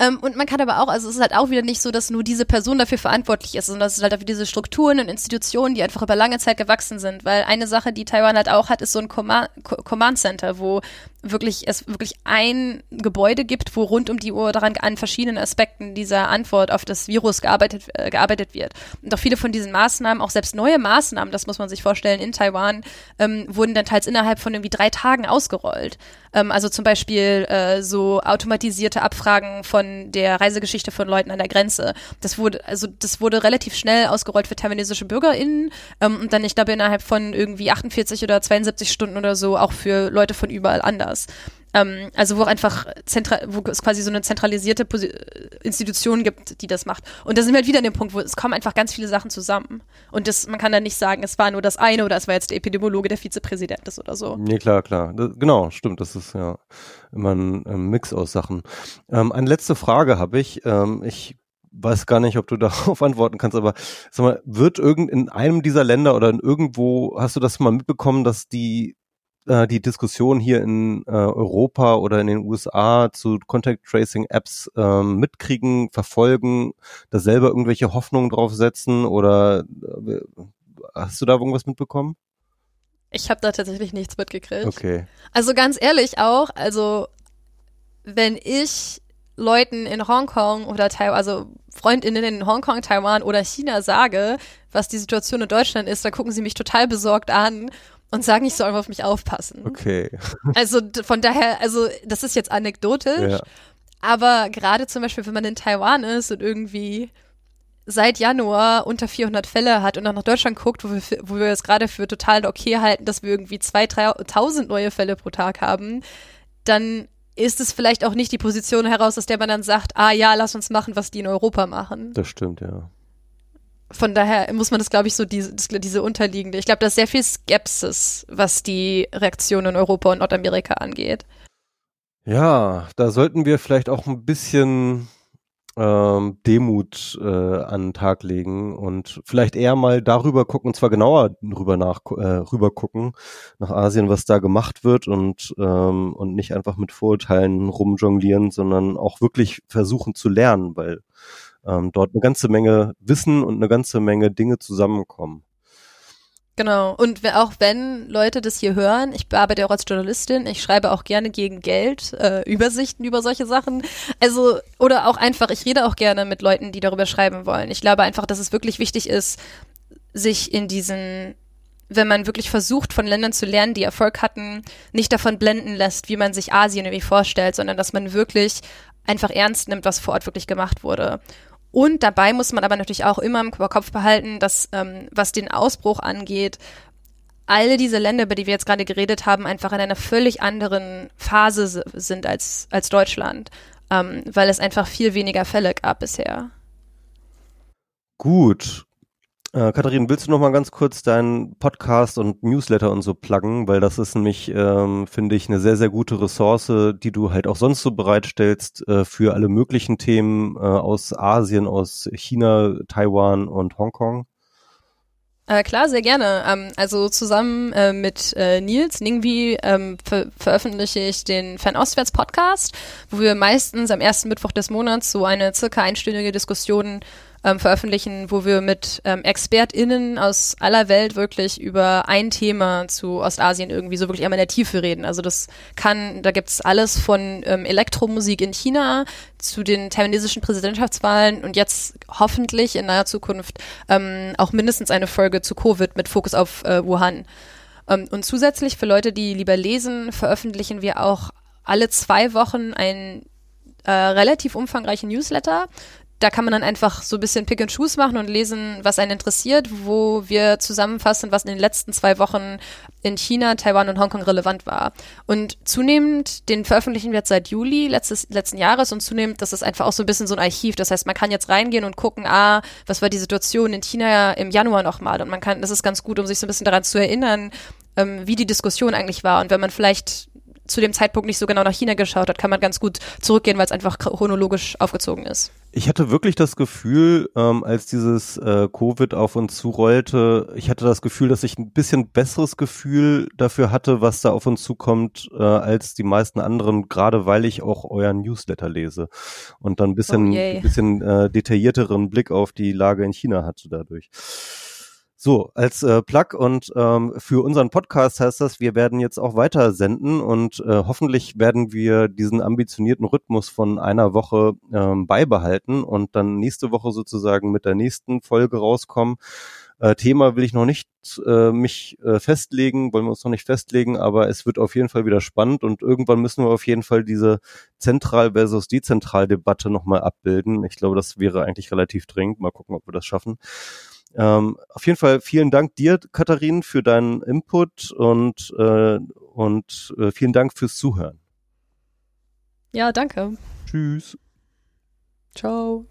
Ähm, und man kann aber auch, also es ist halt auch wieder nicht so, dass nur diese Person dafür verantwortlich ist, sondern es ist halt dafür diese Strukturen und Institutionen, die einfach über lange Zeit gewachsen sind. Weil eine Sache, die Taiwan halt auch hat, ist so ein Command, Command Center, wo wirklich es wirklich ein Gebäude gibt, wo rund um die Uhr daran an verschiedenen Aspekten dieser Antwort auf das Virus gearbeitet, äh, gearbeitet wird. Und auch viele von diesen Maßnahmen, auch selbst neue Maßnahmen, das muss man sich vorstellen, in Taiwan, ähm, wurden dann teils innerhalb von irgendwie drei Tagen ausgerollt. Ähm, also zum Beispiel äh, so automatisierte Abfragen von der Reisegeschichte von Leuten an der Grenze. Das wurde, also das wurde relativ schnell ausgerollt für taiwanesische BürgerInnen ähm, und dann, ich glaube, innerhalb von irgendwie 48 oder 72 Stunden oder so auch für Leute von überall anders. Ähm, also wo einfach wo es quasi so eine zentralisierte Posi Institution gibt, die das macht. Und da sind wir halt wieder an dem Punkt, wo es kommen einfach ganz viele Sachen zusammen. Und das, man kann dann nicht sagen, es war nur das eine oder es war jetzt der Epidemiologe, der Vizepräsident ist oder so. Nee, klar, klar. Das, genau, stimmt. Das ist ja immer ein, ein Mix aus Sachen. Ähm, eine letzte Frage habe ich. Ähm, ich weiß gar nicht, ob du darauf antworten kannst, aber sag mal, wird irgend in einem dieser Länder oder in irgendwo, hast du das mal mitbekommen, dass die äh, die Diskussion hier in äh, Europa oder in den USA zu Contact Tracing Apps ähm, mitkriegen, verfolgen, da selber irgendwelche Hoffnungen drauf setzen oder äh, hast du da irgendwas mitbekommen? Ich habe da tatsächlich nichts mitgekriegt. Okay. Also ganz ehrlich auch, also wenn ich Leuten in Hongkong oder Taiwan, also Freundinnen in Hongkong, Taiwan oder China sage, was die Situation in Deutschland ist, dann gucken sie mich total besorgt an und sagen, ich soll einfach auf mich aufpassen. Okay. Also von daher, also das ist jetzt anekdotisch, Ja. aber gerade zum Beispiel, wenn man in Taiwan ist und irgendwie seit Januar unter 400 Fälle hat und dann nach Deutschland guckt, wo wir, für- wo wir es gerade für total okay halten, dass wir irgendwie 2.000, 3.000 neue Fälle pro Tag haben, dann ist es vielleicht auch nicht die Position heraus, aus der man dann sagt, ah ja, lass uns machen, was die in Europa machen. Das stimmt, ja. Von daher muss man das, glaube ich, so diese, diese unterliegende. Ich glaube, da ist sehr viel Skepsis, was die Reaktion in Europa und Nordamerika angeht. Ja, da sollten wir vielleicht auch ein bisschen ähm, Demut äh, an den Tag legen und vielleicht eher mal darüber gucken, und zwar genauer drüber nach, äh, rüber gucken nach Asien, was da gemacht wird und ähm, und nicht einfach mit Vorurteilen rumjonglieren, sondern auch wirklich versuchen zu lernen, weil ähm, dort eine ganze Menge Wissen und eine ganze Menge Dinge zusammenkommen. Genau. Und auch wenn Leute das hier hören, ich bearbeite auch als Journalistin, ich schreibe auch gerne gegen Geld, äh, Übersichten über solche Sachen. Also, oder auch einfach, ich rede auch gerne mit Leuten, die darüber schreiben wollen. Ich glaube einfach, dass es wirklich wichtig ist, sich in diesen, wenn man wirklich versucht, von Ländern zu lernen, die Erfolg hatten, nicht davon blenden lässt, wie man sich Asien irgendwie vorstellt, sondern dass man wirklich einfach ernst nimmt, was vor Ort wirklich gemacht wurde. Und dabei muss man aber natürlich auch immer im Kopf behalten, dass ähm, was den Ausbruch angeht, alle diese Länder, über die wir jetzt gerade geredet haben, einfach in einer völlig anderen Phase sind als, als Deutschland, ähm, weil es einfach viel weniger Fälle gab bisher. Gut. Äh, Katharin, willst du noch mal ganz kurz deinen Podcast und Newsletter und so pluggen? Weil das ist nämlich, ähm, finde ich, eine sehr, sehr gute Ressource, die du halt auch sonst so bereitstellst äh, für alle möglichen Themen äh, aus Asien, aus China, Taiwan und Hongkong. Äh, klar, sehr gerne. Ähm, also zusammen äh, mit äh, Nils Ningwi ähm, ver veröffentliche ich den Fernostwärts Podcast, wo wir meistens am ersten Mittwoch des Monats so eine circa einstündige Diskussion ähm, veröffentlichen, wo wir mit ähm, ExpertInnen aus aller Welt wirklich über ein Thema zu Ostasien irgendwie so wirklich einmal in der Tiefe reden. Also das kann, da gibt's alles von ähm, Elektromusik in China zu den taiwanesischen Präsidentschaftswahlen und jetzt hoffentlich in naher Zukunft ähm, auch mindestens eine Folge zu Covid mit Fokus auf äh, Wuhan. Ähm, und zusätzlich für Leute, die lieber lesen, veröffentlichen wir auch alle zwei Wochen einen äh, relativ umfangreichen Newsletter. Da kann man dann einfach so ein bisschen Pick and Choose machen und lesen, was einen interessiert, wo wir zusammenfassen, was in den letzten zwei Wochen in China, Taiwan und Hongkong relevant war. Und zunehmend, den veröffentlichen wir jetzt seit Juli letztes, letzten Jahres und zunehmend, das ist einfach auch so ein bisschen so ein Archiv. Das heißt, man kann jetzt reingehen und gucken, ah, was war die Situation in China im Januar nochmal. Und man kann, das ist ganz gut, um sich so ein bisschen daran zu erinnern, ähm, wie die Diskussion eigentlich war. Und wenn man vielleicht zu dem Zeitpunkt nicht so genau nach China geschaut hat, kann man ganz gut zurückgehen, weil es einfach chronologisch aufgezogen ist. Ich hatte wirklich das Gefühl, ähm, als dieses äh, Covid auf uns zurollte, ich hatte das Gefühl, dass ich ein bisschen besseres Gefühl dafür hatte, was da auf uns zukommt, äh, als die meisten anderen, gerade weil ich auch euren Newsletter lese und dann ein bisschen, Oh ein bisschen äh, detaillierteren Blick auf die Lage in China hatte dadurch. So, als äh, Plug und ähm, für unseren Podcast heißt das, wir werden jetzt auch weiter senden und äh, hoffentlich werden wir diesen ambitionierten Rhythmus von einer Woche ähm, beibehalten und dann nächste Woche sozusagen mit der nächsten Folge rauskommen. Äh, Thema will ich noch nicht äh, mich äh, festlegen, wollen wir uns noch nicht festlegen, aber es wird auf jeden Fall wieder spannend und irgendwann müssen wir auf jeden Fall diese Zentral versus Dezentral Debatte nochmal abbilden. Ich glaube, das wäre eigentlich relativ dringend. Mal gucken, ob wir das schaffen. Ähm, auf jeden Fall vielen Dank dir, Katharin, für deinen Input und, äh, und äh, vielen Dank fürs Zuhören. Ja, danke. Tschüss. Ciao.